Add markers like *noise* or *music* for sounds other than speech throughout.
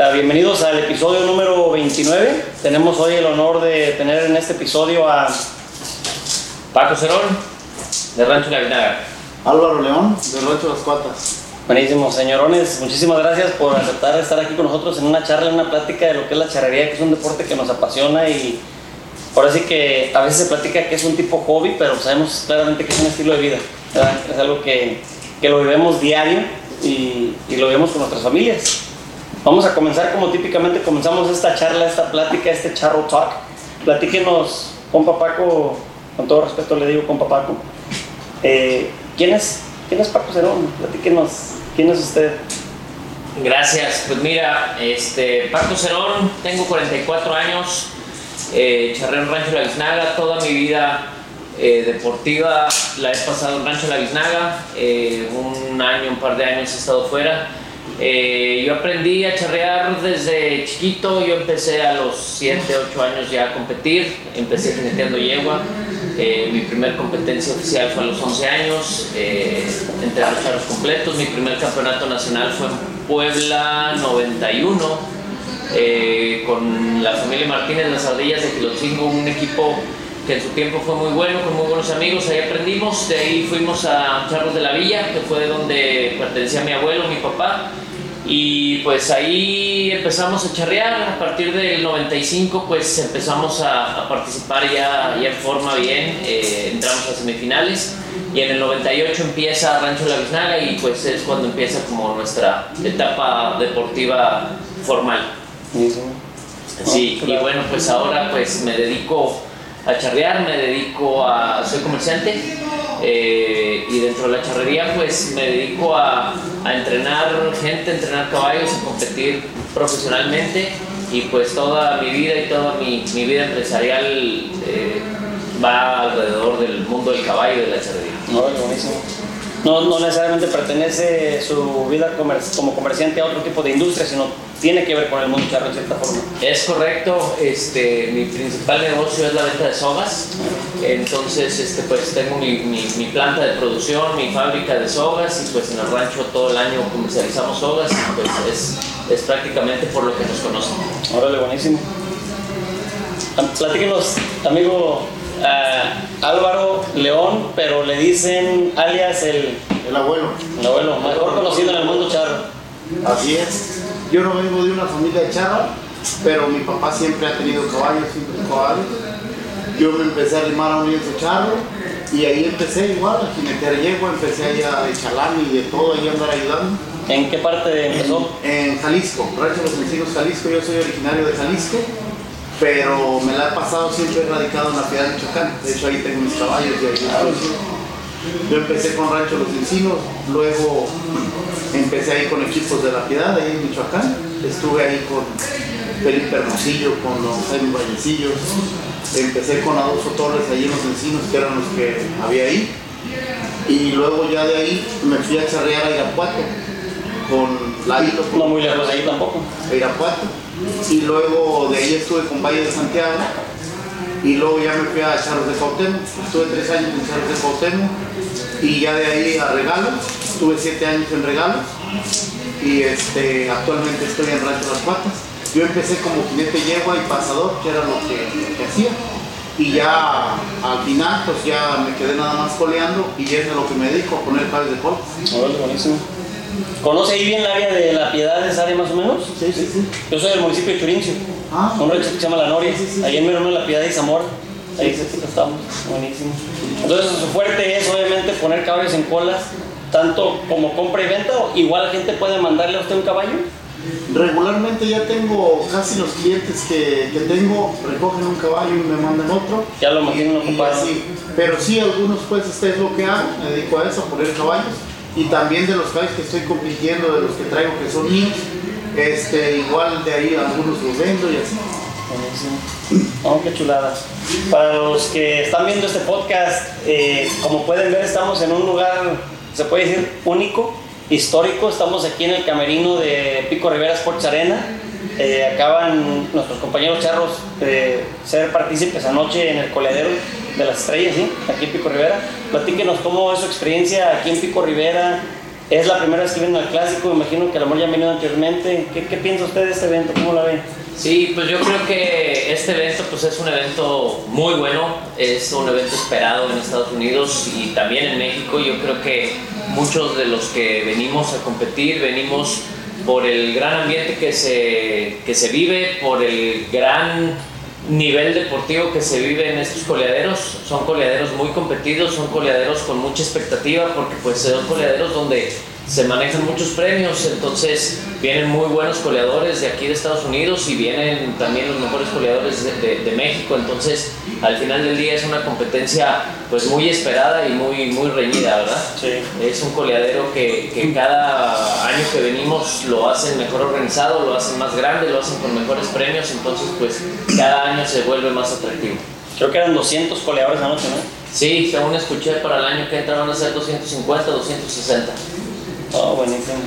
Eh, bienvenidos al episodio número 29. Tenemos hoy el honor de tener en este episodio a Paco Cerón, de Rancho La Vinaga. Álvaro León, de Rancho Las Cuatas. Buenísimo, señorones, muchísimas gracias por aceptar estar aquí con nosotros en una charla, en una plática de lo que es la charrería, que es un deporte que nos apasiona y ahora sí que a veces se platica que es un tipo hobby, pero sabemos claramente que es un estilo de vida, ¿verdad? es algo que, que lo vivimos diario y, y lo vemos con nuestras familias. Vamos a comenzar como típicamente comenzamos esta charla, esta plática, este charro talk. Platíquenos, compa Paco, con todo respeto le digo compa Paco, eh, ¿quién, es, ¿quién es Paco Cerón? Platíquenos, ¿quién es usted? Gracias, pues mira, este, Paco Cerón, tengo 44 años, eh, charré en Rancho La Biznaga, toda mi vida eh, deportiva la he pasado en Rancho La Biznaga, eh, un año, un par de años he estado fuera. Eh, yo aprendí a charrear desde chiquito, yo empecé a los 7, 8 años ya a competir, empecé jineteando yegua, eh, mi primer competencia oficial fue a los 11 años, eh, entre los charros completos, mi primer campeonato nacional fue en Puebla 91, eh, con la familia Martínez Las Ardillas de Quilotzingo, un equipo que en su tiempo fue muy bueno, con muy buenos amigos, ahí aprendimos, de ahí fuimos a Charros de la Villa, que fue donde pertenecía mi abuelo, mi papá, y pues ahí empezamos a charrear, a partir del 95 pues empezamos a, a participar ya, ya en forma bien, eh, entramos a semifinales. Y en el 98 empieza Rancho La Biznaga y pues es cuando empieza como nuestra etapa deportiva formal. Sí, y bueno, pues ahora pues me dedico a charrear, me dedico a, soy comerciante eh, y dentro de la charrería pues me dedico a, a entrenar gente, entrenar caballos, a competir profesionalmente y pues toda mi vida y toda mi, mi vida empresarial eh, va alrededor del mundo del caballo y de la charrería. No, buenísimo. No, no necesariamente pertenece su vida comer- como comerciante a otro tipo de industria, sino tiene que ver con el mundo charro en cierta forma. Es correcto, este, mi principal negocio es la venta de sogas, entonces este, pues tengo mi, mi- mi planta de producción, mi fábrica de sogas y pues en el rancho todo el año comercializamos sogas y pues es, es prácticamente por lo que nos conocen. Órale, buenísimo. Platíquenos, amigo ah, Álvaro León, pero le dicen alias el, El abuelo. el abuelo, mejor conocido en el mundo charro. Así es. Yo no vengo de una familia de charro, pero mi papá siempre ha tenido caballos, siempre caballos. Yo me empecé a arrimar a un lienzo charro y ahí empecé igual a jinetear yegua, empecé ahí a de chalán y de todo, ahí a andar ayudando. ¿En qué parte empezó? En Jalisco, Rancho Los Encinos, Jalisco, yo soy originario de Jalisco, pero me la he pasado siempre radicado en la ciudad de Michoacán. De hecho, ahí tengo mis caballos y ahí. Yo empecé con Rancho Los Encinos, luego empecé ahí con equipos de la Piedad, ahí en Michoacán. Estuve ahí con Felipe Hermosillo, con los Jaime Vallecillos. Empecé con Adolfo Torres ahí en Los Encinos, que eran los que había ahí. Y luego ya de ahí me fui a charrear a Irapuato, con Ladito. No muy lejos de ahí tampoco. a Irapuato. Y luego de ahí estuve con Valle de Santiago. Y luego ya me fui a Charros de Cuauhtémoc. Estuve tres años en Charros de Cuauhtémoc. Y ya de ahí a Regalos. Estuve siete años en Regalos. Y este, actualmente estoy en Rancho Las Patas. Yo empecé como jinete yegua y pasador, que era lo que, hacía. Y ya al final, pues ya me quedé nada más coleando y es a lo que me dedico, a poner cables de. Órale, buenísimo. ¿Conoce ahí bien el área de la Piedad, esa área más o menos? Sí, sí, sí. Yo soy del municipio de Churincio, Ah, un rancho que se llama La Noria, ahí en Merano, La Piedad y Zamora. Ahí sí estamos, buenísimo. Entonces, su fuerte es obviamente poner caballos en colas, tanto como compra y venta, o igual la gente puede mandarle a usted un caballo. Regularmente ya tengo casi los clientes que, que tengo, recogen un caballo y me mandan otro. Ya lo ocupado. así. Pero sí, algunos pues este es lo que hago, me dedico a eso, a poner caballos. Y también de los caballos que estoy compitiendo, de los que traigo que son míos, este, igual de ahí algunos los vendo y así. Oh, qué chulada. Para los que están viendo este podcast, eh, como pueden ver, estamos en un lugar, se puede decir, único, histórico. Estamos aquí en el camerino de Pico Rivera Sports Arena. Eh, acaban nuestros compañeros charros de ser partícipes anoche en el coledero de las estrellas, ¿sí? aquí en Pico Rivera. Platíquenos cómo es su experiencia aquí en Pico Rivera, Es la primera vez que vienen al clásico, me imagino que el amor ya ha venido anteriormente. ¿Qué, ¿Qué, piensa usted de este evento? ¿Cómo la ve? Sí, pues yo creo que este evento pues es un evento muy bueno, es un evento esperado en Estados Unidos y también en México. Yo creo que muchos de los que venimos a competir venimos por el gran ambiente que se, que se vive, por el gran nivel deportivo que se vive en estos coleaderos. Son coleaderos muy competidos, son coleaderos con mucha expectativa porque pues son coleaderos donde se manejan muchos premios, entonces vienen muy buenos coleadores de aquí de Estados Unidos y vienen también los mejores coleadores de, México, entonces al final del día es una competencia pues muy esperada y muy, muy reñida, ¿verdad? Sí. Es un coleadero que, que cada año que venimos lo hacen mejor organizado, lo hacen más grande, lo hacen con mejores premios, entonces pues cada año se vuelve más atractivo. Creo que eran 200 coleadores anoche, ¿no? Sí, según escuché, para el año que entra van a ser 250, 260. Oh, buenísimo.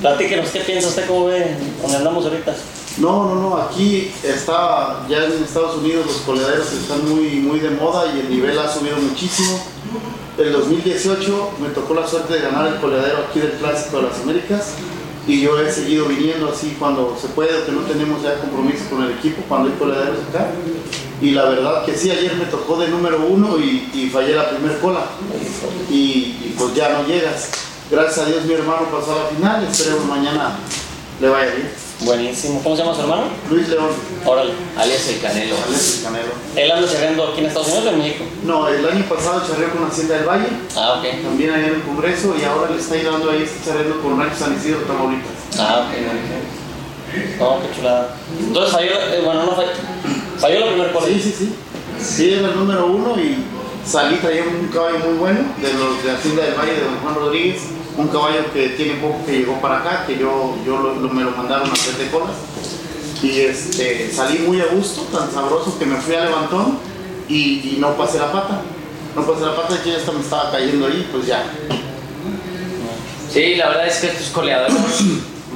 Platíquenos, ¿qué piensa usted? ¿Cómo ve donde andamos ahorita? No, no, no, aquí está, ya en Estados Unidos los coleaderos están muy, muy de moda y el nivel ha subido muchísimo. El 2018 me tocó la suerte de ganar el coleadero aquí del Clásico de las Américas y yo he seguido viniendo así cuando se puede o que no tenemos ya compromiso con el equipo, cuando hay coleaderos acá. Y la verdad que sí, ayer me tocó de número uno y, fallé la primera cola y, y pues ya no llegas. Gracias a Dios mi hermano pasó a la final, esperemos mañana le vaya bien. Buenísimo. ¿Cómo se llama su hermano? Luis León. Órale. Alias el Canelo. Alias el Canelo. ¿Él anda charreando aquí en Estados Unidos o en México? No, el año pasado charreó con Hacienda del Valle. Ah, ok. También allá en el Congreso y ahora le está ayudando ahí, está charreando con Rancho San Isidro, Tamaulipas. Ah, ok. No, qué chulada. Entonces falló, eh, bueno, no falló. Falló la primera cola. Sí, sí, sí. Sí, era el número uno y salí, traía un caballo muy bueno de los de Hacienda del Valle, de Don Juan Rodríguez un caballo que tiene poco que llegó para acá, que yo, yo me lo mandaron a hacer de colas. Y este, salí muy a gusto, tan sabroso que me fui a levantón y, no pasé la pata. No pasé la pata y ya hasta me estaba cayendo ahí, pues ya. Sí, la verdad es que estos coleadores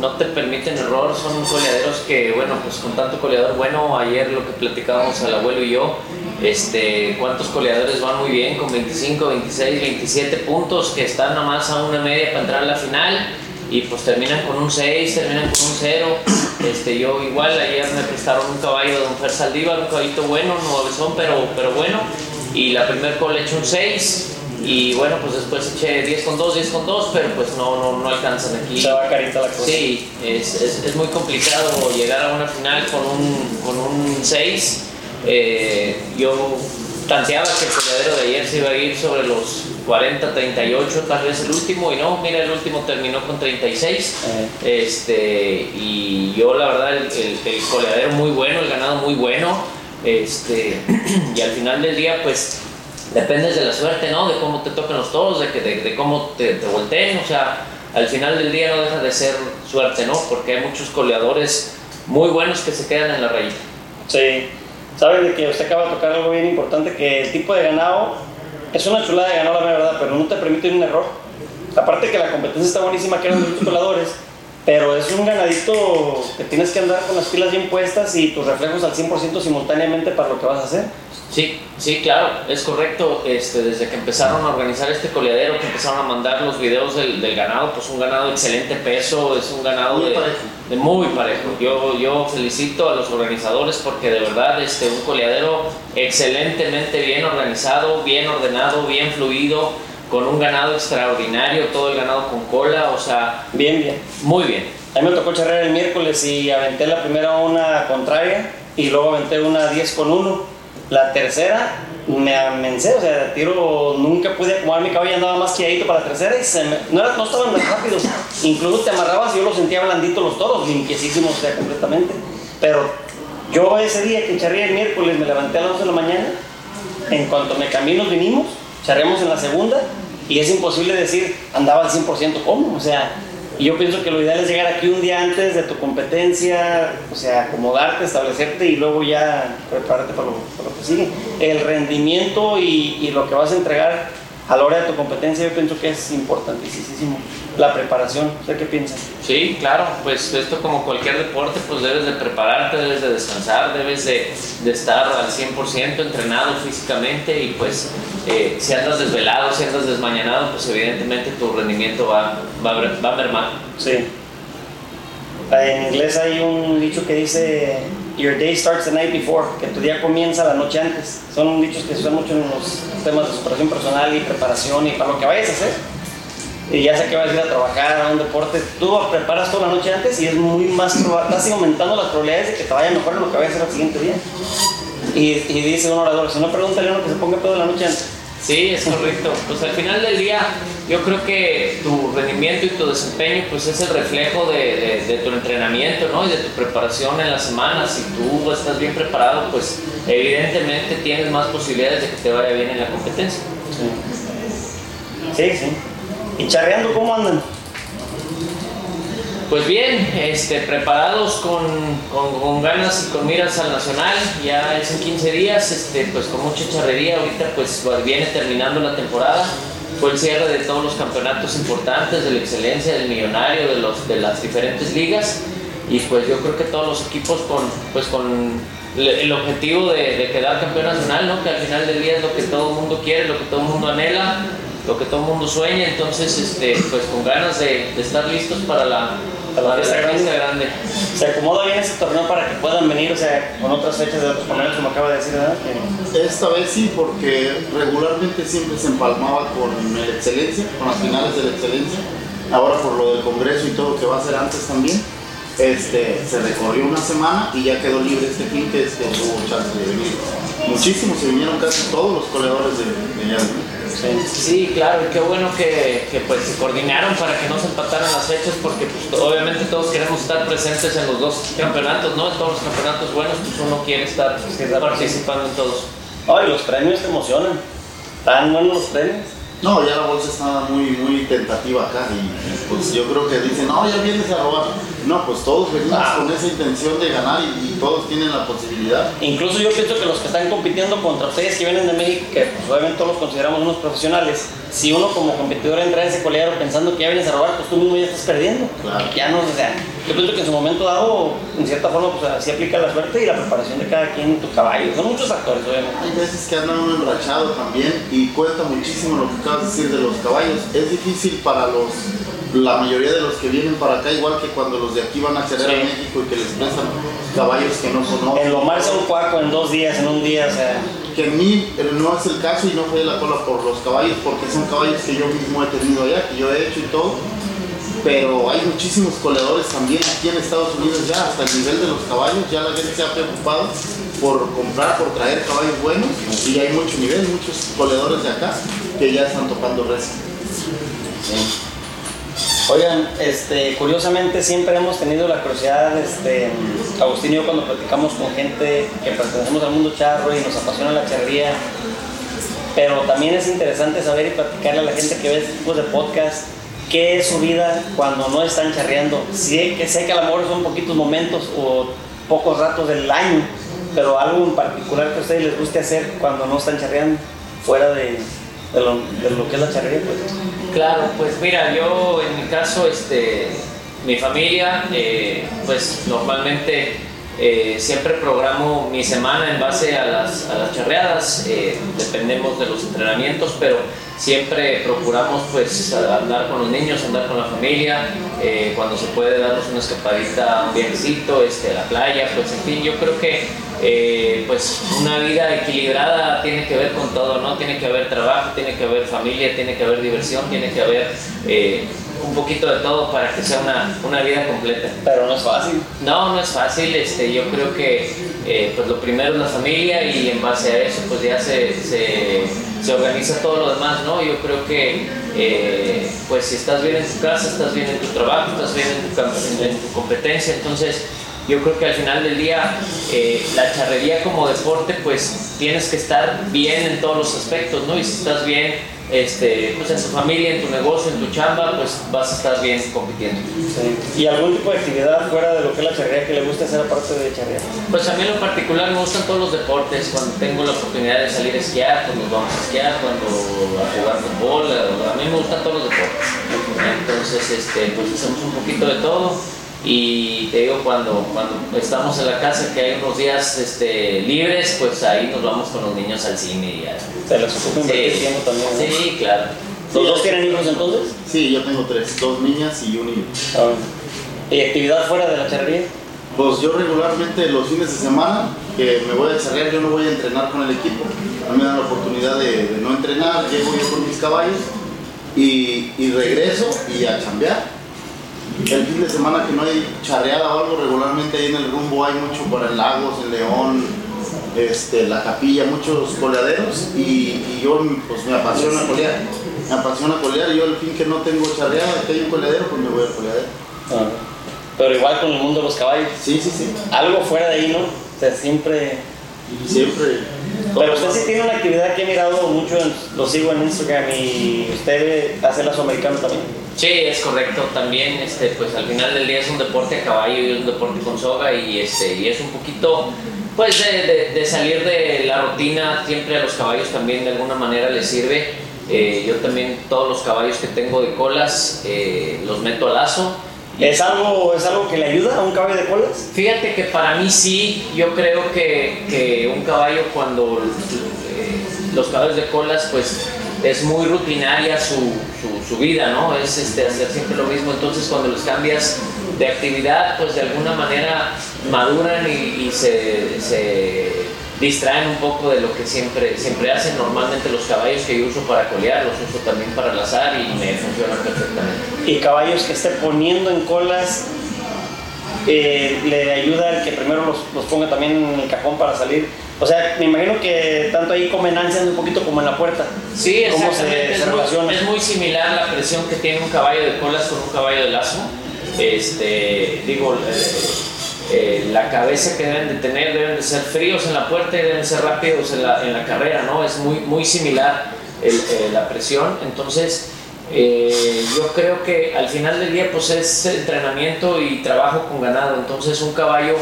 no te permiten error, son coleaderos que, bueno, pues con tanto coleador bueno, ayer lo que platicábamos el abuelo y yo, este, cuántos coleadores van muy bien con 25, 26, 27 puntos que están nomás a una media para entrar a la final y pues terminan con un 6, terminan con un 0. Este, yo igual ayer me prestaron un caballo de Don Fer Saldívar, un caballito bueno, nuevezón, pero, pero bueno, y la primer cola hecho un 6 y bueno, pues después eché 10 con 2, 10 con 2, pero pues no, no, no alcanzan aquí. Se va carita la cosa. Sí, es, es, es, muy complicado llegar a una final con un, con un 6. Eh, yo tanteaba que el coleadero de ayer se iba a ir sobre los 40, 38, tal vez el último, y no, mira, el último terminó con 36. Eh. Este, y yo la verdad, el, el, el coleadero muy bueno, el ganado muy bueno. Este, *clears throat* y al final del día, pues dependes de la suerte, ¿no? De cómo te toquen los toros, de, que, de, cómo te, te, volteen, o sea, al final del día no deja de ser suerte, ¿no? Porque hay muchos coleadores muy buenos que se quedan en la raíz. Sí, saben de que usted acaba de tocar algo bien importante, que el tipo de ganado es una chulada de ganado, la verdad, pero no te permite un error. Aparte que la competencia está buenísima, que eran muchos coladores, pero es un ganadito que tienes que andar con las pilas bien puestas y tus reflejos al 100% simultáneamente para lo que vas a hacer. Sí, sí, claro, es correcto. Este, desde que empezaron a organizar este coleadero, que empezaron a mandar los videos del, ganado, pues un ganado de excelente peso, es un ganado muy de, parejo. de, muy parejo. Yo, yo felicito a los organizadores porque de verdad este, un coleadero excelentemente bien organizado, bien ordenado, bien fluido, con un ganado extraordinario, todo el ganado con cola, o sea... Bien, bien. Muy bien. A mí me tocó charrear el miércoles y aventé la primera una contraria y luego aventé una 10 con 1 la tercera me amencé, o sea, tiro nunca pude acomodar mi caballo, andaba más quiadito para la tercera y no, estaban tan rápidos. Incluso te amarrabas y yo los sentía blanditos los toros, limpiecísimos, sea, completamente. Pero yo ese día que charré el miércoles me levanté a las 11 de la mañana, en cuanto me cambié nos vinimos, charremos en la segunda y es imposible decir andaba al 100% cómo, o sea, y yo pienso que lo ideal es llegar aquí un día antes de tu competencia, o sea, acomodarte, establecerte y luego ya prepararte para lo, que sigue. El rendimiento y, y, lo que vas a entregar a la hora de tu competencia yo pienso que es importantísimo. La preparación. ¿Usted qué piensa? Sí, claro, pues esto como cualquier deporte, pues debes de prepararte, debes de descansar, debes de, de estar al 100% entrenado físicamente y pues eh, si andas desvelado, si andas desmañanado, pues evidentemente tu rendimiento va, va, va a mermar. Sí. En inglés hay un dicho que dice Your day starts the night before, que tu día comienza la noche antes. Son dichos que se usan mucho en los temas de superación personal y preparación y para lo que vayas a hacer. Y ya sea que vas a ir a trabajar, a un deporte, tú preparas toda la noche antes y es muy más probable, estás aumentando las probabilidades de que te vaya mejor en lo que vayas a hacer al siguiente día. Y, y dice un orador, si no pregúntale a uno que se ponga pedo la noche antes. Sí, es correcto. Pues al final del día, yo creo que tu rendimiento y tu desempeño, pues es el reflejo de, de- de tu entrenamiento, ¿no? Y de tu preparación en la semana. Si tú estás bien preparado, pues evidentemente tienes más posibilidades de que te vaya bien en la competencia. Sí, sí. ¿Y charreando cómo andan? Pues bien, este, preparados con, con- ganas y con miras al nacional, ya es en 15 días, este, pues con mucha charrería, ahorita pues va- viene terminando la temporada, fue el cierre de todos los campeonatos importantes, de la excelencia, del millonario, de, los, de las diferentes ligas, y pues yo creo que todos los equipos con, pues con el objetivo de, de quedar campeón nacional, ¿no? que al final del día es lo que todo el mundo quiere, lo que todo el mundo anhela, lo que todo el mundo sueña, entonces este, pues con ganas de, de estar listos para la, Para para la grande. fiesta grande. Se acomoda bien ese torneo para que puedan venir, o sea, con otras fechas de otros torneos, como acaba de decir, ¿verdad? Que- Esta vez sí, porque regularmente siempre se empalmaba con el Excelencia, con las finales de la Excelencia. Ahora por lo del Congreso y todo lo que va a ser antes también, este, se recorrió una semana y ya quedó libre este fin que este, tuvo chance de venir. Muchísimos se vinieron casi todos los corredores de, de. Sí, claro, y qué bueno que, que, pues se coordinaron para que no se empataran las fechas, porque pues, obviamente todos queremos estar presentes en los dos campeonatos, ¿no? En todos los campeonatos buenos, pues uno quiere estar participando en todos. Ay, los premios te emocionan. Tan buenos los premios. No, ya la bolsa estaba muy, muy tentativa acá y, pues yo creo que dicen, no, ya vienes a robar. No, pues todos venimos Ah. con esa intención de ganar y, y todos tienen la posibilidad. Incluso yo pienso que los que están compitiendo contra ustedes que vienen de México, que pues, obviamente todos los consideramos unos profesionales, si uno como competidor entra en ese colegiado pensando que ya vienes a robar, pues tú mismo ya estás perdiendo. Claro. Ya no, o sea, yo pienso que en su momento dado, en cierta forma, pues así aplica la suerte y la preparación de cada quien en tu caballo. Son muchos factores, obviamente. Hay veces que anda uno enrachado también y cuenta muchísimo lo que acabas de decir de los caballos. Es difícil para los la mayoría de los que vienen para acá, igual que cuando los de aquí van a Sí. a México y que les prestan caballos que no son En lomarse un cuaco en dos días, en un día, o sea, que en mí eh, no es el caso y no fue de la cola por los caballos porque son caballos que yo mismo he tenido allá, que yo he hecho y todo. Pero hay muchísimos coleadores también aquí en Estados Unidos ya, hasta el nivel de los caballos, ya la gente se ha preocupado por comprar, por traer caballos buenos y hay mucho nivel, muchos coleadores de acá que ya están topando res. Oigan, este, curiosamente siempre hemos tenido la curiosidad, este, Agustín y yo cuando platicamos con gente que pertenecemos al mundo charro y nos apasiona la charrería, pero también es interesante saber y platicarle a la gente que ve este tipo de podcast qué es su vida cuando no están charreando. Sí, que sé que a lo mejor son poquitos momentos o pocos ratos del año, pero algo en particular que a ustedes les guste hacer cuando no están charreando, fuera de, de lo, de lo que es la charrería, pues. Claro, pues mira, yo en mi caso, este, mi familia, eh, pues normalmente eh, siempre programo mi semana en base a las, a las charreadas, eh, dependemos de los entrenamientos, pero siempre procuramos pues andar con los niños, andar con la familia, eh, cuando se puede darnos una escapadita, un viajecito, este, a la playa, pues en fin, yo creo que eh, pues una vida equilibrada tiene que ver con todo, ¿no? Tiene que haber trabajo, tiene que haber familia, tiene que haber diversión, tiene que haber eh, un poquito de todo para que sea una, una vida completa. Pero no es fácil. No, no es fácil, este, yo creo que eh, pues lo primero es la familia y en base a eso pues ya se, se, se organiza todo lo demás, ¿no? Yo creo que eh, pues si estás bien en tu casa, estás bien en tu trabajo, estás bien en tu, en tu competencia, entonces yo creo que al final del día eh, la charrería como deporte pues tienes que estar bien en todos los aspectos, ¿no? Y si estás bien este, pues en tu familia, en tu negocio, en tu chamba, pues vas a estar bien compitiendo. Sí. ¿Y algún tipo de actividad fuera de lo que es la charrería que le guste hacer aparte de charrear? Pues a mí en lo particular me gustan todos los deportes. Cuando tengo la oportunidad de salir a esquiar, pues nos vamos a esquiar. Cuando a jugar fútbol, a a mí me gustan todos los deportes. Entonces, este, pues hacemos un poquito de todo. Y te digo, cuando, cuando estamos en la casa, que hay unos días este, libres, pues ahí nos vamos con los niños al cine y ya. Se los ocupa Sí. tiempo también. ¿no? Sí, claro. ¿Los dos tienen hijos entonces? Sí, yo tengo tres, dos niñas y un niño. Ah, ¿Y actividad fuera de la charrería? Pues yo regularmente los fines de semana que me voy a charrear, yo no voy a entrenar con el equipo. A mí me dan la oportunidad de, de no entrenar, llego yo con mis caballos y, y regreso y a chambear. El fin de semana que no hay charreada o algo, regularmente ahí en el rumbo hay mucho para el Lagos, el León, este, la capilla, muchos coleaderos y, y yo pues me apasiona colear. Me apasiona colear y yo el fin que no tengo charreada, que hay un coleadero, pues me voy al coleadero. Ah, Pero igual con el mundo de los caballos. Sí, sí, sí. Algo fuera de ahí, ¿no? O sea, siempre... Siempre. Pero usted sí tiene una actividad que he mirado mucho, lo sigo en Instagram y usted hace lazo americano también. Sí, es correcto. También, este, pues al final del día es un deporte a caballo y es un deporte con soga y, este, y es un poquito, pues de, de- de salir de la rutina. Siempre a los caballos también de alguna manera les sirve. Eh, yo también todos los caballos que tengo de colas eh, los meto a lazo. ¿Es algo, ¿Es algo que le ayuda a un caballo de colas? Fíjate que para mí sí, yo creo que, que un caballo cuando eh, los caballos de colas pues es muy rutinaria su, su- vida, ¿no? Es este, hacer siempre lo mismo, entonces cuando los cambias de actividad pues de alguna manera maduran y, se distraen un poco de lo que siempre, siempre hacen. Normalmente los caballos que yo uso para colear los uso también para lazar y me funcionan perfectamente. Y caballos que esté poniendo en colas, eh, le ayuda el que primero los, los ponga también en el cajón para salir. O sea, me imagino que tanto ahí comen ansias un poquito como en la puerta. Sí, ¿Cómo exactamente. se, es, se muy, es muy similar la presión que tiene un caballo de colas con un caballo de lazo. Este, digo, eh, eh, la cabeza que deben de tener deben de ser fríos en la puerta y deben ser rápidos en la, carrera, ¿no? Es muy, muy similar el- eh, la presión. Entonces, eh, yo creo que al final del día, pues es entrenamiento y trabajo con ganado. Entonces, un caballo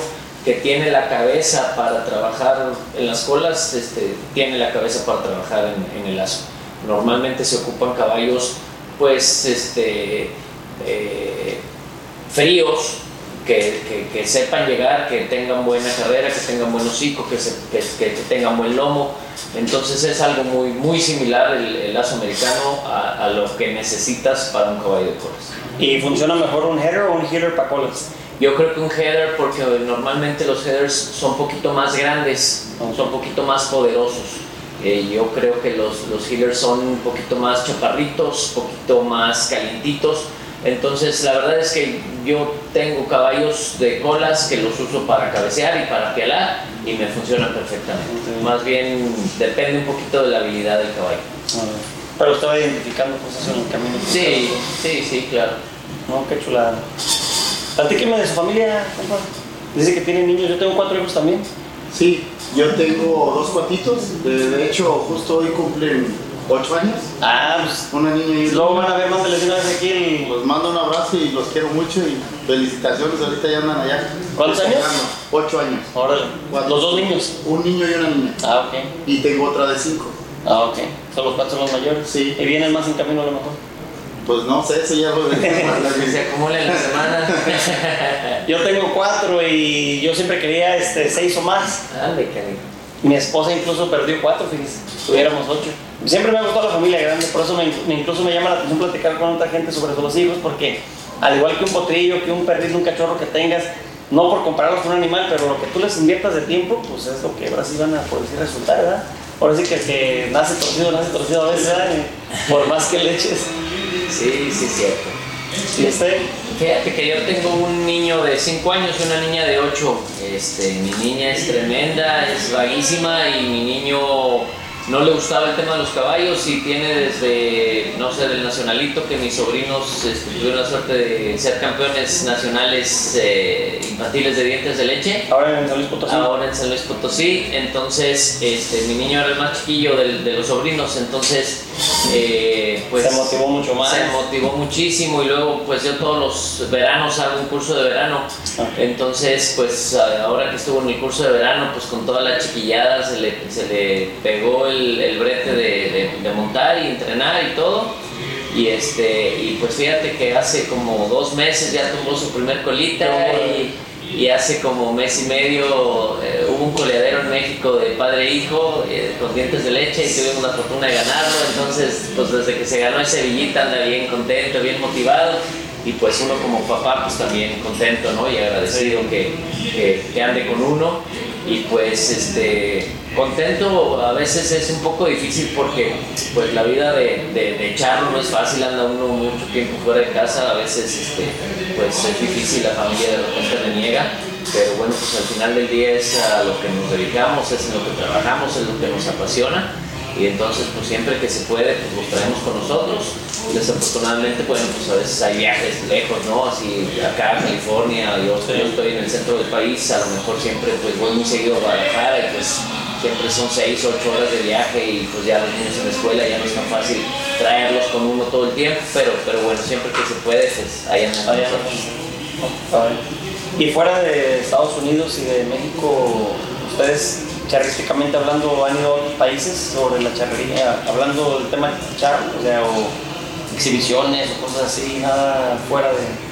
que tiene la cabeza para trabajar en las colas, este, tiene la cabeza para trabajar en, en el lazo. Normalmente se ocupan caballos, pues, este, eh, fríos, que, que- que sepan llegar, que tengan buena carrera, que tengan buen hocico, que, se- que- tengan buen lomo. Entonces es algo muy, muy similar el, el lazo americano a, a lo que necesitas para un caballo de colas. ¿Y funciona mejor un header o un hitter para colas? Yo creo que un header, porque normalmente los headers son un poquito más grandes, son un poquito más poderosos. Eh, yo creo que los, los healers son un poquito más chaparritos, un poquito más calientitos. Entonces, la verdad es que yo tengo caballos de colas que los uso para cabecear y para pialar y me funcionan perfectamente. Más bien depende un poquito de la habilidad del caballo. Pero va identificando cosas en el camino. Sí, sí, sí, claro. No, qué chulada. Platíqueme de su familia, compa. Dice que tiene niños, yo tengo cuatro hijos también. Sí, yo tengo dos cuatitos. De, de hecho, justo hoy cumplen ocho años. Ah, pues Una niña y luego van a ver, una vez aquí. Los mando un abrazo y los quiero mucho y felicitaciones. Ahorita ya andan allá. ¿Cuántos años? Ocho años. Órale. Los dos niños. Un niño y una niña. Ah, ok. Y tengo otra de cinco. Ah, ok. Son los cuatro los mayores. Sí. Y vienen más en camino a lo mejor. Pues no sé, eso ya lo *laughs* hablar Que se bien. acumulen en la semana. *laughs* Yo tengo cuatro y yo siempre quería este, seis o más. Dale, cariño. Mi esposa incluso perdió cuatro, fíjese. Tuviéramos ocho. Siempre me ha gustado la familia grande, por eso me, incluso me llama la atención platicar con otra gente sobre los hijos, porque al igual que un potrillo, que un perrito, un cachorro que tengas, no por compararlos con un animal, pero lo que tú les inviertas de tiempo, pues es lo que ahora sí van a por decir resultar, ¿verdad? Ahora sí que el que nace torcido, nace torcido a veces, ¿verdad? Por más que le eches. Sí, sí, cierto. Y este, Fíjate que yo tengo un niño de 5 años y una niña de 8. Este, mi niña es tremenda, es vaguísima y mi niño no le gustaba el tema de los caballos y tiene desde, no sé, del nacionalito que mis sobrinos este, tuvieron la suerte de ser campeones nacionales eh, infantiles de dientes de leche. ahora en San Luis Potosí. Ahora en San Luis Potosí, entonces este, mi niño era el más chiquillo del- de los sobrinos, entonces eh, pues Se motivó mucho más. Se motivó muchísimo y luego pues yo todos los veranos hago un curso de verano, Ok. entonces pues ahora que estuvo en el curso de verano pues con toda la chiquillada se le, se le pegó el, el brete de, de- de montar y entrenar y todo. Y, este, y pues fíjate que hace como dos meses ya tuvo su primer colita y, y hace como mes y medio eh, hubo un coleadero en México de padre e hijo eh, con dientes de leche y tuvimos la fortuna de ganarlo. Entonces, pues desde que se ganó ese villita anda bien contento, bien motivado y pues uno como papá pues también contento ¿no? y agradecido que, que, que, ande con uno y pues este contento a veces es un poco difícil porque pues la vida de, de, de no es fácil anda uno mucho tiempo fuera de casa a veces este, pues es difícil la familia de repente le niega pero bueno pues al final del día es a lo que nos dedicamos es en lo que trabajamos es lo que nos apasiona y entonces pues siempre que se puede pues los traemos con nosotros. Desafortunadamente bueno pues a veces hay viajes lejos no así acá California yo, yo estoy en el centro del país a lo mejor siempre pues voy muy seguido a Guadalajara y pues siempre son 6 8 horas de viaje y pues ya los niños en la escuela ya no es tan fácil traerlos con uno todo el tiempo pero pero bueno siempre que se puede pues ahí andamos y fuera de Estados Unidos y de México ustedes charrísticamente hablando, han ido a otros países sobre la charrería, hablando del tema de charro, o sea, o exhibiciones o cosas así, nada fuera de...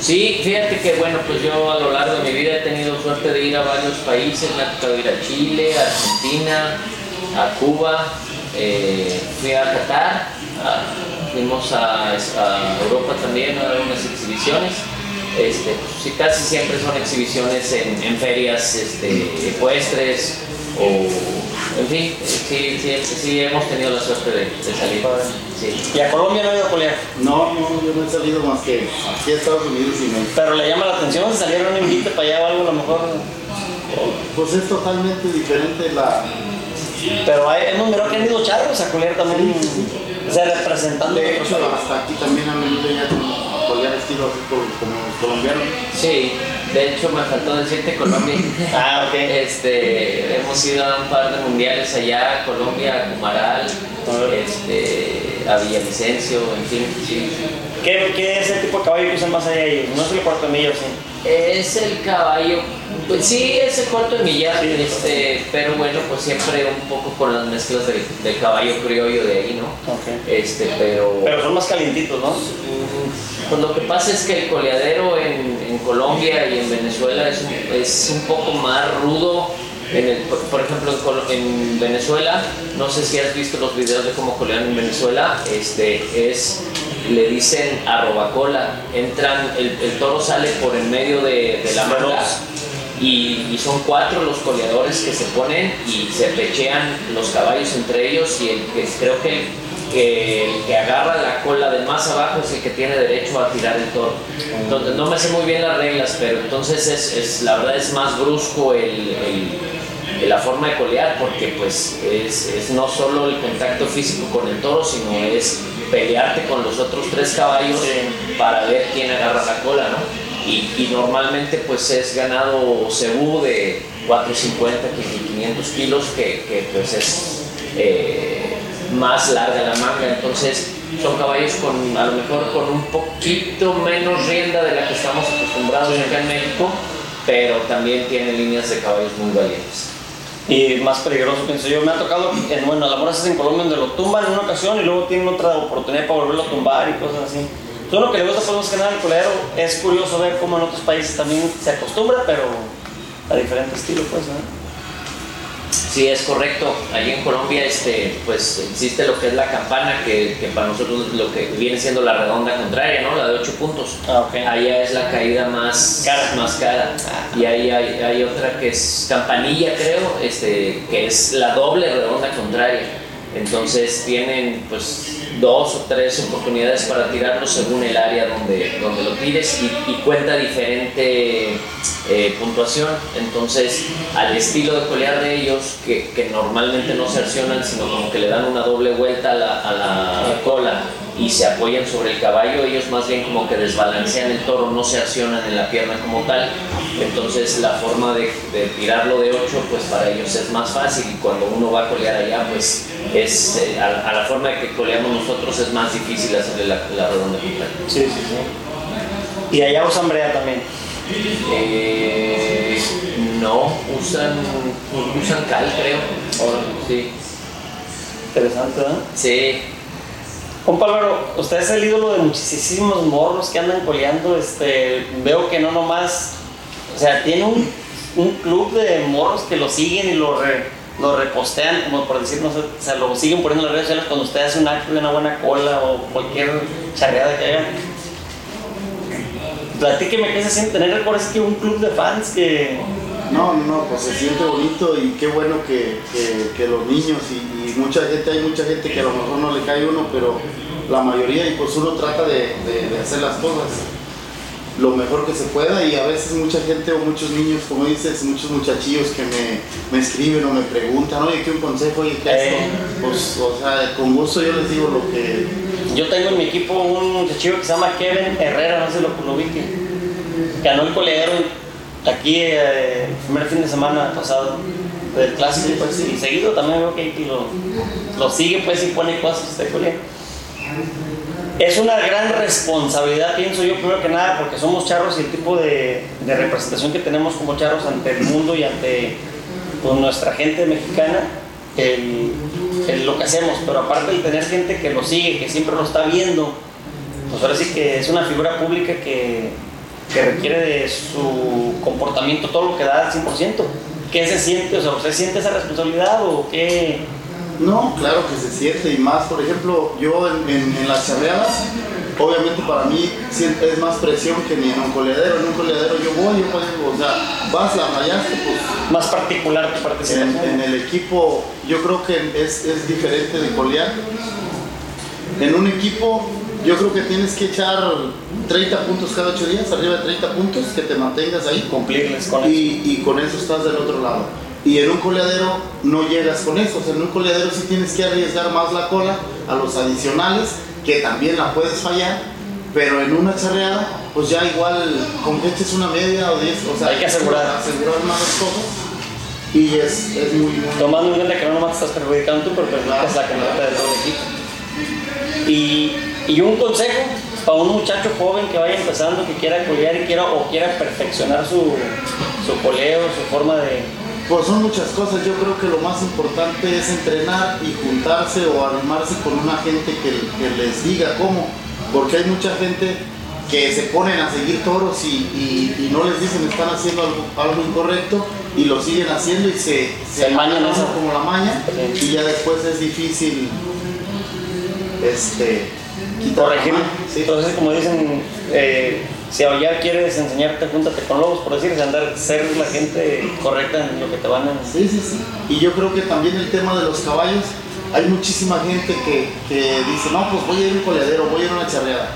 Sí, fíjate que bueno, pues yo a lo largo de mi vida he tenido suerte de ir a varios países, me ha tocado ir a Chile, a Argentina, a Cuba, eh, fui a Qatar, a, fuimos a, a Europa también a dar unas exhibiciones. Este, pues, casi siempre son exhibiciones en, en ferias este, ecuestres o, en fin, sí, sí, sí, hemos tenido la suerte de, de salir. Sí. ¿Y a Colombia no ha ido a colear? No, no, yo no he salido más que aquí a Estados Unidos y me... Pero le llama la atención si saliera un invite para allá o algo, a lo mejor... Pues es totalmente diferente la... Pero hay, hemos mirado que han ido charros a colear también, Sí, sí, o sea, representando... De hecho, hasta aquí también han venido ya como así como, como colombiano. Sí, de hecho me faltó decirte Colombia. *laughs* Ah, ok. Este, hemos ido a un par de mundiales allá, Colombia, a Cumaral, este, a Villavicencio, en fin. Sí. ¿Qué, ¿Qué es el tipo de caballo que usan más allá ellos? No es el cuarto millo, sí. Es el caballo, pues sí, es el corto de millar, este, pero bueno, pues siempre un poco con las mezclas del, del caballo criollo de ahí, ¿no? Este, pero... Pero son más calientitos, ¿no? Pues lo que pasa es que el coleadero en, en Colombia y en Venezuela es un, es un poco más rudo. En el- por, ejemplo, en, Col- en Venezuela, no sé si has visto los videos de cómo colean en Venezuela, este, es, le dicen arrobacola. Entran, el, el toro sale por en medio de, de la manga y, y son cuatro los coleadores que se ponen y se pechean los caballos entre ellos y el que creo que el, que el que agarra la cola de más abajo es el que tiene derecho a tirar el toro. Entonces no me sé muy bien las reglas, pero entonces es, es- la verdad es más brusco el, el- el- la forma de colear porque pues es, es no solo el contacto físico con el toro, sino es pelearte con los otros tres caballos para ver quién agarra la cola, ¿no? Y, y normalmente pues es ganado cebú de 450, 500 kilos, que, que, pues es eh, más larga la manga, entonces son caballos con a lo mejor con un poquito menos rienda de la que estamos acostumbrados acá en México, pero también tienen líneas de caballos muy valientes. Y más peligroso, pienso yo. Me ha tocado, en, bueno, la es en Colombia, donde lo tumban en una ocasión y luego tienen otra oportunidad para volverlo a tumbar y cosas así. Todo lo que le gusta pues más que nada al coleadero es curioso ver cómo en otros países también se acostumbra, pero a diferente estilo, pues, ¿no? Sí, es correcto. Allí en Colombia este, pues, existe lo que es la campana, que, que para nosotros lo que viene siendo la redonda contraria, ¿no? La de 8 puntos. Ah, ok. Allá es la caída más Cara. Más cara. Y ahí hay, hay otra que es campanilla, creo, este, que es la doble redonda contraria. Entonces tienen pues dos o tres oportunidades para tirarlo según el área donde, donde lo tires y, y cuenta diferente eh, puntuación. Entonces, al estilo de colear de ellos, que, que normalmente no se accionan, sino como que le dan una doble vuelta a la, a la cola y se apoyan sobre el caballo, ellos más bien como que desbalancean el toro, no se accionan en la pierna como tal. Entonces la forma de, de tirarlo de 8 pues para ellos es más fácil y cuando uno va a colear allá pues es eh, a, a la forma de que coleamos nosotros es más difícil hacerle la, la redonda. Sí, sí, sí. Y allá usan brea también. Eh, no, usan, usan cal creo. Sí, Interesante, ¿no? sí. Juan Pablo, usted es el ídolo de muchísimos morros que andan coleando. Este, veo que no nomás, o sea, tiene un, un club de morros que lo siguen y lo, lo repostean, como por decir, no sé, o sea, lo siguen poniendo en las redes sociales cuando usted hace un acto de una buena cola o cualquier charreada que haga. Platíqueme qué se siente tener recuerdos que un club de fans que no, no, pues se siente bonito y qué bueno que, que, los niños y, mucha gente, hay mucha gente que a lo mejor no le cae uno, pero la mayoría y pues uno trata de, de, hacer las cosas lo mejor que se pueda y a veces mucha gente o muchos niños, como dices, muchos muchachillos que me, me escriben o me preguntan, oye, ¿qué un consejo? Oye, ¿qué esto? Eh. Pues, o sea, con gusto yo les digo lo que... Yo tengo en mi equipo un muchachillo que se llama Kevin Herrera, no sé lo, lo vi, que ganó el coleadero aquí eh, el primer fin de semana pasado del clásico pues, y seguido también veo que lo, lo sigue pues y pone cosas de colegio. Es una gran responsabilidad, pienso yo, primero que nada, porque somos charros y el tipo de, de representación que tenemos como charros ante el mundo y ante pues, nuestra gente mexicana, el, lo que hacemos, pero aparte de tener gente que lo sigue, que siempre lo está viendo, pues ahora sí que es una figura pública que, que requiere de su comportamiento todo lo que da al 100%. ¿Qué se siente? O sea, ¿usted siente esa responsabilidad o qué? No, claro que se siente y más, por ejemplo, yo en, las charreadas, obviamente para mí es más presión que ni en un coleadero. En un coleadero yo voy, yo puedo, o sea, vas, la rayaste, pues... Más particular tu participación. En, en, el equipo yo creo que es, es diferente de colear. En un equipo yo creo que tienes que echar 30 puntos cada 8 días, arriba de 30 puntos, que te mantengas ahí. Cumplirles con y, eso. Y con eso estás del otro lado. Y en un coleadero no llegas con eso. O sea, en un coleadero sí tienes que arriesgar más la cola a los adicionales, que también la puedes fallar. Pero en una charreada, pues ya igual con que eches una media o 10, o sea, hay que asegurar, asegurar más las cosas. Y es, es muy, muy Tomando en cuenta que no nomás te estás perjudicando tú, pero perjudicas la camioneta de todo el equipo. Y y un consejo para un muchacho joven que vaya empezando, que quiera colear y quiera o quiera perfeccionar su, su coleo, su forma de... Pues son muchas cosas, yo creo que lo más importante es entrenar y juntarse o armarse con una gente que, que les diga cómo, porque hay mucha gente que se ponen a seguir toros y, y, no les dicen están haciendo algo, algo, incorrecto y lo siguen haciendo y se, se, se mañan como la maña. Y ya después es difícil este corregir. Entonces, como dicen, eh, si ya quieres enseñarte, júntate con lobos, por decir, andar, ser la gente correcta en lo que te van a... Sí, sí, sí. Y yo creo que también el tema de los caballos, hay muchísima gente que, que dice, no, pues voy a ir a un coleadero, voy a ir a una charreada.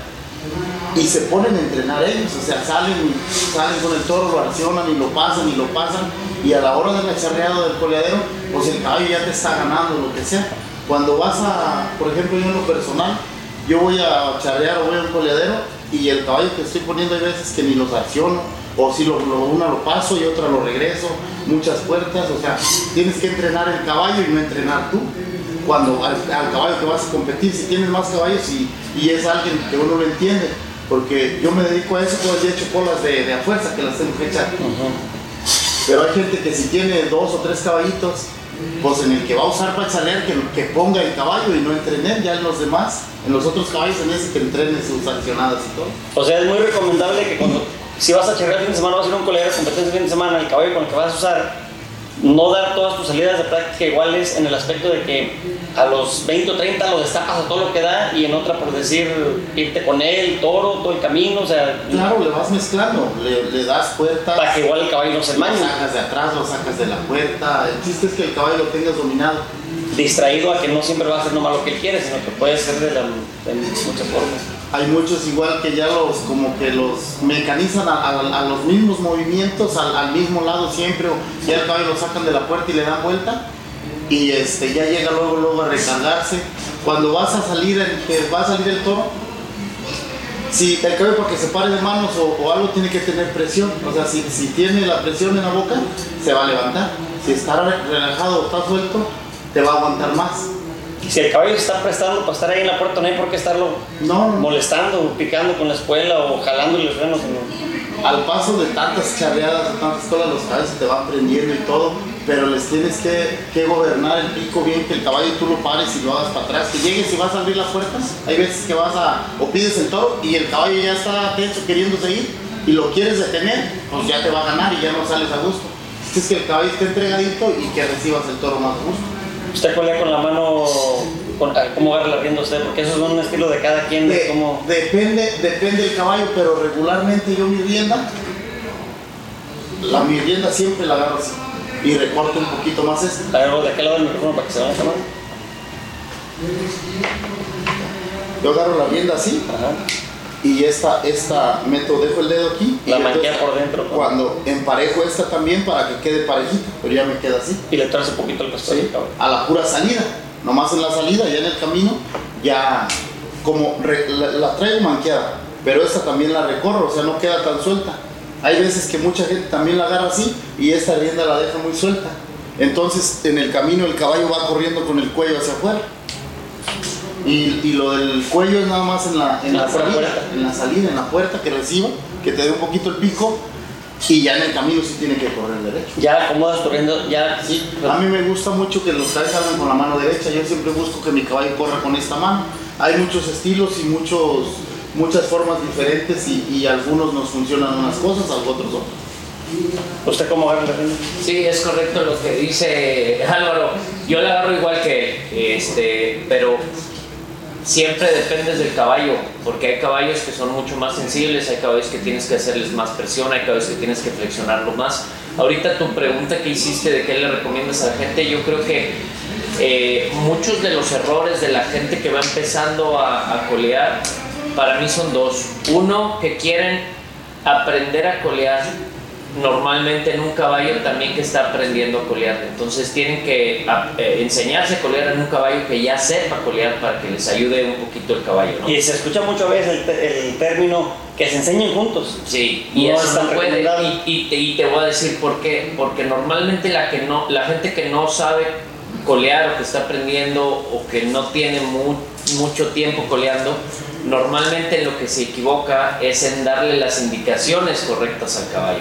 Y se ponen a entrenar ellos, o sea, salen, salen con el toro, lo accionan y lo pasan y lo pasan. Y a la hora de la charreada del coleadero, pues el caballo ya te está ganando, lo que sea. Cuando vas a, por ejemplo, yo en lo personal, yo voy a charrear o voy a un coleadero y el caballo que estoy poniendo hay veces que ni los acciono, o si lo, una lo paso y otra lo regreso, muchas puertas, o sea, tienes que entrenar el caballo y no entrenar tú. Cuando al, caballo que vas a competir, si tienes más caballos y, y, es alguien que uno lo entiende, porque yo me dedico a eso, día he hecho colas de, de a fuerza que las tengo que echar. Pero hay gente que si tiene dos o tres caballitos, pues en el que va a usar para chalear, que, que ponga el caballo y no entrenar ya en los demás, en los otros caballos en ese que entrene sus accionadas y todo. O sea, es muy recomendable que cuando, si vas a charrear el fin de semana, vas a ir a un colegio de competencia el fin de semana, el caballo con el que vas a usar, no dar todas tus salidas de práctica iguales en el aspecto de que a los 20 o 30 lo destapas a todo lo que da y en otra por decir irte con él, toro, todo el camino, o sea... Claro, le vas mezclando, le, das puertas... Para que igual el caballo no se. Lo sacas de atrás, lo sacas de la puerta, el chiste es que el caballo lo tengas dominado. Distraído a que no siempre va a hacer nomás lo que él quiere, sino que puede ser de, de muchas formas hay muchos igual que ya los como que los mecanizan a, los mismos movimientos al, mismo lado siempre o ya el caballo lo sacan de la puerta y le dan vuelta y este ya llega luego luego a recargarse. Cuando vas a salir que va a salir el toro si el caballo porque se pare de manos o, algo tiene que tener presión o sea si, si tiene la presión en la boca se va a levantar. Si está relajado o está suelto te va a aguantar más Si el caballo se está prestando para estar ahí en la puerta, no hay por qué estarlo No, molestando, picando con la escuela o jalándole los frenos. ¿no? al paso de tantas charreadas, de tantas colas, los caballos se te van prendiendo y todo, pero les tienes que, que gobernar el pico bien, que el caballo tú lo pares y lo hagas para atrás, que llegues y vas a abrir las puertas, hay veces que vas a, o pides el toro y el caballo ya está atento queriéndose ir y lo quieres detener, pues ya te va a ganar y ya no sales a gusto. Es que el caballo esté entregadito y que recibas el toro más a gusto. Usted colea con la mano, con, a- ¿cómo agarra la rienda usted? Porque eso es un estilo de cada quien, de De- cómo... depende, depende del caballo, pero regularmente yo mi rienda, la mi rienda siempre la agarro así y recorto un poquito más esta. Agarro de aquel lado del micrófono para que se vea esta mano. Yo agarro la rienda así Ajá. Y esta, esta meto, dejo el dedo aquí. y La manquea por dentro. ¿no? Cuando emparejo esta también para que quede parejita, pero ya me queda así. Y le traes un poquito el caballo. A la pura salida, nomás en la salida, ya en el camino, ya como re- la, la traigo manqueada, pero esta también la recorro, o sea, no queda tan suelta. Hay veces que mucha gente también la agarra así y esta rienda la deja muy suelta. Entonces, en el camino el caballo va corriendo con el cuello hacia afuera. Y, y lo del cuello es nada más en la, en La salida, puerta. en la salida, en la puerta que reciba, que te dé un poquito el pico y ya en el camino sí tiene que correr derecho. Ya acomodas tu rienda, ya... Sí, a mí me gusta mucho que los caballos salgan con la mano derecha. Yo siempre busco que mi caballo corra con esta mano. Hay muchos estilos y muchos, muchas formas diferentes y, y algunos nos funcionan unas cosas, a otros otras. ¿Usted cómo agarra la rienda? Sí, es correcto lo que dice Álvaro. Yo la agarro igual que él, este, pero siempre dependes del caballo, porque hay caballos que son mucho más sensibles, hay caballos que tienes que hacerles más presión, hay caballos que tienes que flexionarlos más. Ahorita tu pregunta que hiciste de qué le recomiendas a la gente, yo creo que eh, muchos de los errores de la gente que va empezando a, a colear, para mí son dos. Uno, que quieren aprender a colear normalmente en un caballo también que está aprendiendo a colear. Entonces tienen que a- eh, enseñarse a colear en un caballo que ya sepa colear para que les ayude un poquito el caballo. ¿no? Y se escucha mucho a veces el, el término que se enseñen juntos. Sí, y No eso no puede. Y, y te, y te voy a decir por qué. Porque normalmente la, que no, la gente que no sabe colear o que está aprendiendo o que no tiene mu- mucho tiempo coleando, normalmente lo que se equivoca es en darle las indicaciones correctas al caballo.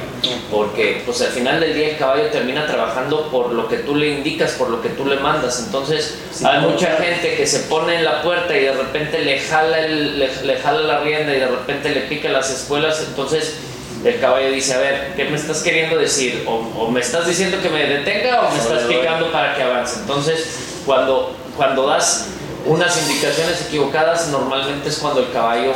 Porque pues al final del día el caballo termina trabajando por lo que tú le indicas, por lo que tú le mandas. Entonces Sí, hay mucha gente que se pone en la puerta y de repente le jala, el- le, le jala la rienda y de repente le pica las espuelas, entonces el caballo dice, a ver, ¿qué me estás queriendo decir? O, o me estás diciendo que me detenga o me estás picando para que avance. Entonces, cuando, cuando das unas indicaciones equivocadas, normalmente es cuando el caballo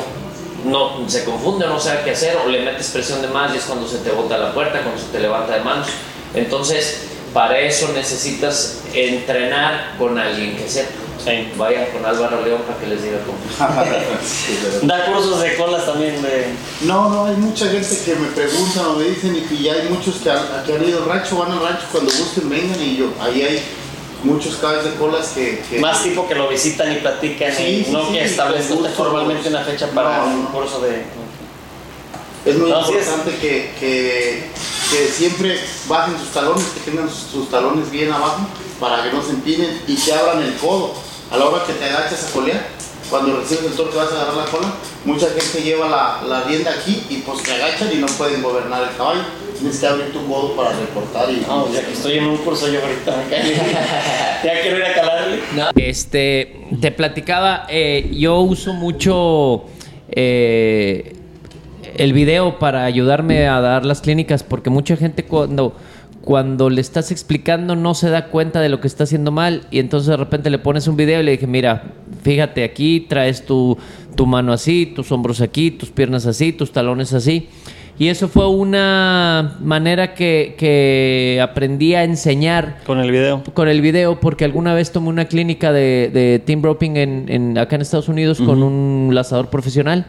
no se confunde, no sabe qué hacer, o le metes presión de más y es cuando se te bota la puerta, cuando se te levanta de manos. Entonces, para eso necesitas entrenar con alguien que sepa. Sí. Vayan con Álvaro León para que les diga cómo. *laughs* Da cursos de colas también de... No, no, hay mucha gente que me preguntan o me dicen y que ya hay muchos que han, que han ido al rancho, van al rancho, cuando gusten vengan y yo, ahí hay muchos caballos de colas que... que- Más tipo que lo visitan y platican Sí, y no sí, que gusto. formalmente una fecha para No, un curso de... Es muy No, sí es. importante que, que, que siempre bajen sus talones, que tengan sus, sus talones bien abajo para que no se empinen y que abran el codo. A la hora que te agachas a colear, cuando recibes el toro que vas a agarrar la cola, mucha gente lleva la, la rienda aquí y pues se agachan y no pueden gobernar el caballo. Tienes que abrir tu codo para recortar y... No, ya que estoy en un curso yo ahorita, me cae. *laughs* ya quiero ir a calarle. Este, te platicaba, eh, yo uso mucho eh, el video para ayudarme a dar las clínicas porque mucha gente cuando, cuando le estás explicando no se da cuenta de lo que está haciendo mal y entonces de repente le pones un video y le dije, mira, fíjate aquí, traes tu, tu mano así, tus hombros aquí, tus piernas así, tus talones así. Y eso fue una manera que, que aprendí a enseñar Con el video. con el video porque alguna vez tomé una clínica de, de team roping en, en- acá en Estados Unidos con un lazador profesional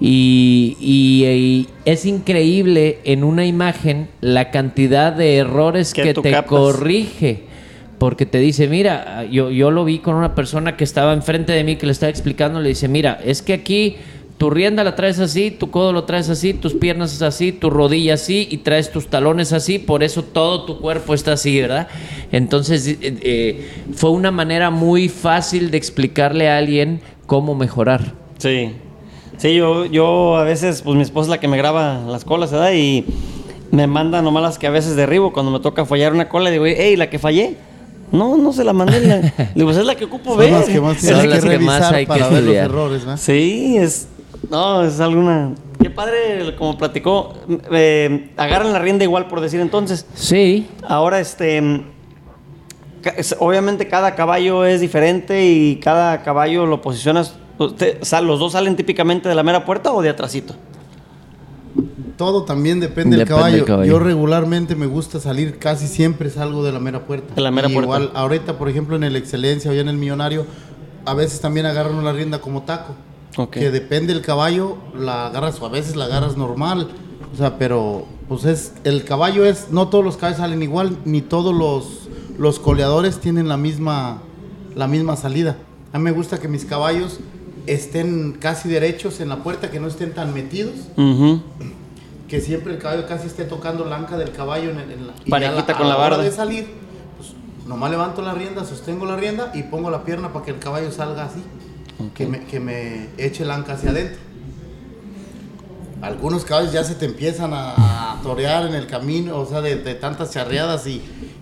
y, y- y es increíble en una imagen la cantidad de errores Que te corrige. Porque te dice, mira, yo, yo lo vi con una persona que estaba enfrente de mí que le estaba explicando, le dice, mira, es que aquí tu rienda la traes así, tu codo lo traes así, tus piernas así, tu rodilla así y traes tus talones así, por eso todo tu cuerpo está así, ¿verdad? Entonces eh, eh, fue una manera muy fácil de explicarle a alguien cómo mejorar. Sí. Sí, yo, yo a veces, pues mi esposa es la que me graba las colas, ¿verdad? Y me manda nomás las que a veces derribo. Cuando me toca fallar una cola, digo, hey, la que fallé. No, no se la mandé. La, digo, pues es la que ocupo ver. Son las que más tienes que que revisar más hay que para ver los errores, ¿no? Sí, es. No, es alguna. Qué padre, como platicó. eh, agarran la rienda igual, por decir entonces. Sí, Ahora, este. Obviamente cada caballo es diferente y cada caballo lo posicionas. usted- o sea, ¿Los dos salen típicamente de la mera puerta o de atrasito? Todo también depende, del caballo. del caballo. Yo regularmente me gusta salir, casi siempre salgo de la mera puerta. De la mera Y puerta. Igual, ahorita, por ejemplo, en el Excelencia o ya en el Millonario, a veces también agarran una rienda como taco. Ok. Que depende del caballo, la agarras o a veces la agarras normal. O sea, pero pues es el caballo es no todos los caballos salen igual ni todos los los coleadores tienen la misma la misma salida. A mí me gusta que mis caballos estén casi derechos en la puerta, que no estén tan metidos Ujú. que siempre el caballo casi esté tocando la anca del caballo en, el- en la Parejita con la a hora barda. de salir, pues nomás levanto la rienda, sostengo la rienda y pongo la pierna para que el caballo salga así, que, me, que me eche la anca hacia adentro. Algunos caballos ya se te empiezan a, a torear en el camino, o sea, de, de tantas charreadas y,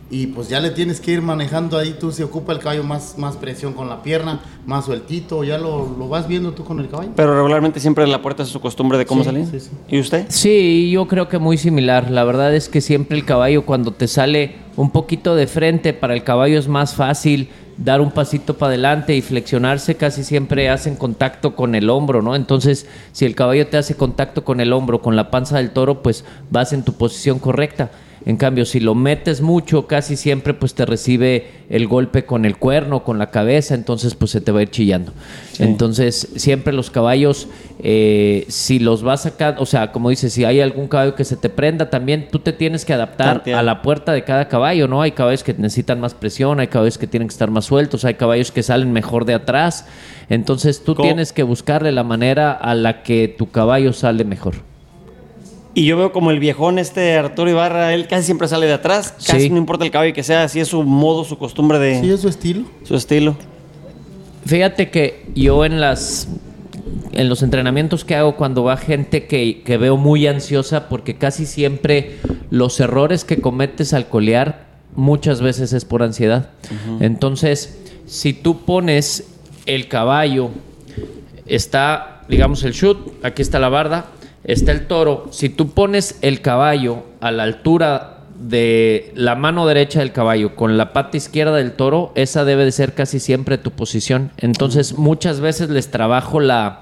y pues ya le tienes que ir manejando ahí, tú se ocupa el caballo más, más presión con la pierna, más sueltito, ya lo, lo vas viendo tú con el caballo. Pero regularmente siempre la puerta es su costumbre de cómo Sí, salir. sí, sí. ¿Y usted? Sí, yo creo que muy similar. La verdad es que siempre el caballo cuando te sale un poquito de frente, para el caballo es más fácil dar un pasito para adelante y flexionarse, casi siempre hacen contacto con el hombro, ¿no? Entonces, si el caballo te hace contacto con el hombro, con la panza del toro, pues vas en tu posición correcta. En cambio, si lo metes mucho, casi siempre pues te recibe el golpe con el cuerno, con la cabeza, entonces pues se te va a ir chillando. Entonces, siempre los caballos, eh, si los vas sacando, o sea, como dices, si hay algún caballo que se te prenda, también tú te tienes que adaptar Tantear. a la puerta de cada caballo, ¿no? Hay caballos que necesitan más presión, hay caballos que tienen que estar más sueltos, hay caballos que salen mejor de atrás. Entonces, tú tienes que buscarle la manera a la que tu caballo sale mejor. Y yo veo como el viejón este Arturo Ibarra, él casi siempre sale de atrás, casi Sí. no importa el caballo que sea, así es su modo, su costumbre de Sí, es su estilo. su estilo. Fíjate que yo en las en los entrenamientos que hago cuando va gente que, que veo muy ansiosa, porque casi siempre los errores que cometes al colear muchas veces es por ansiedad. Entonces, si tú pones el caballo, está, digamos, el shoot, aquí está la barda, está el toro. Si tú pones el caballo a la altura de la mano derecha del caballo con la pata izquierda del toro, esa debe de ser casi siempre tu posición. Entonces, muchas veces les trabajo la,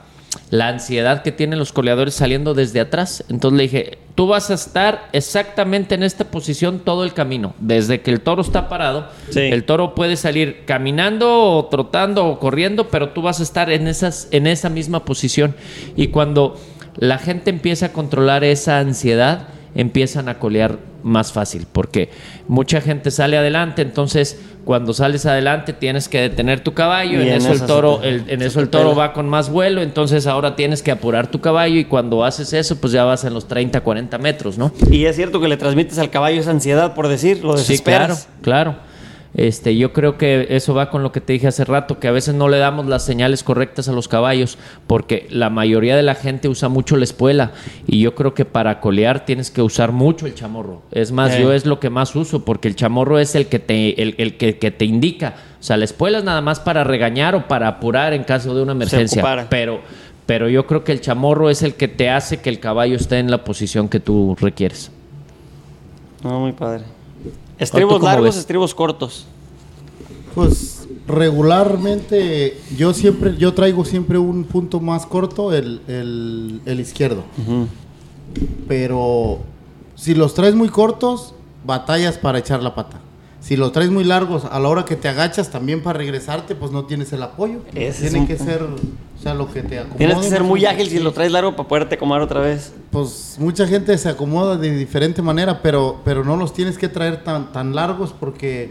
la ansiedad que tienen los coleadores saliendo desde atrás. Entonces le dije, tú vas a estar exactamente en esta posición todo el camino. Desde que el toro está parado, Sí. el toro puede salir caminando o trotando o corriendo, pero tú vas a estar en, esas, en esa misma posición. Y cuando la gente empieza a controlar esa ansiedad, empiezan a colear más fácil, porque mucha gente sale adelante, entonces cuando sales adelante tienes que detener tu caballo, en, en eso el toro, el- en eso el toro va con más vuelo, entonces ahora tienes que apurar tu caballo y cuando haces eso, pues ya vas en los 30, 40 metros, ¿no? Y es cierto que le transmites al caballo esa ansiedad, por decir, lo Sí, claro, desesperas. claro. Este, yo creo que eso va con lo que te dije hace rato, que a veces no le damos las señales correctas a los caballos, porque la mayoría de la gente usa mucho la espuela, y yo creo que para colear tienes que usar mucho el chamorro. Es más, yo es lo que más uso, porque el chamorro es el que te, el, el que, que te indica. O sea, la espuela es nada más para regañar o para apurar en caso de una emergencia. Pero, pero yo creo que el chamorro es el que te hace que el caballo esté en la posición que tú requieres. No, muy padre. Estribos largos, ves? estribos cortos. Pues regularmente yo siempre, yo traigo siempre un punto más corto, el, el- el izquierdo. Pero si los traes muy cortos, batallas para echar la pata. Si los traes muy largos, a la hora que te agachas también para regresarte, pues no tienes el apoyo. Ese es Tiene que punto. ser, o sea, lo que te acomode. Tienes que ser muy ágil si lo traes largo para poderte acomodar otra vez. Pues mucha gente se acomoda de diferente manera, pero, pero no los tienes que traer tan, tan largos porque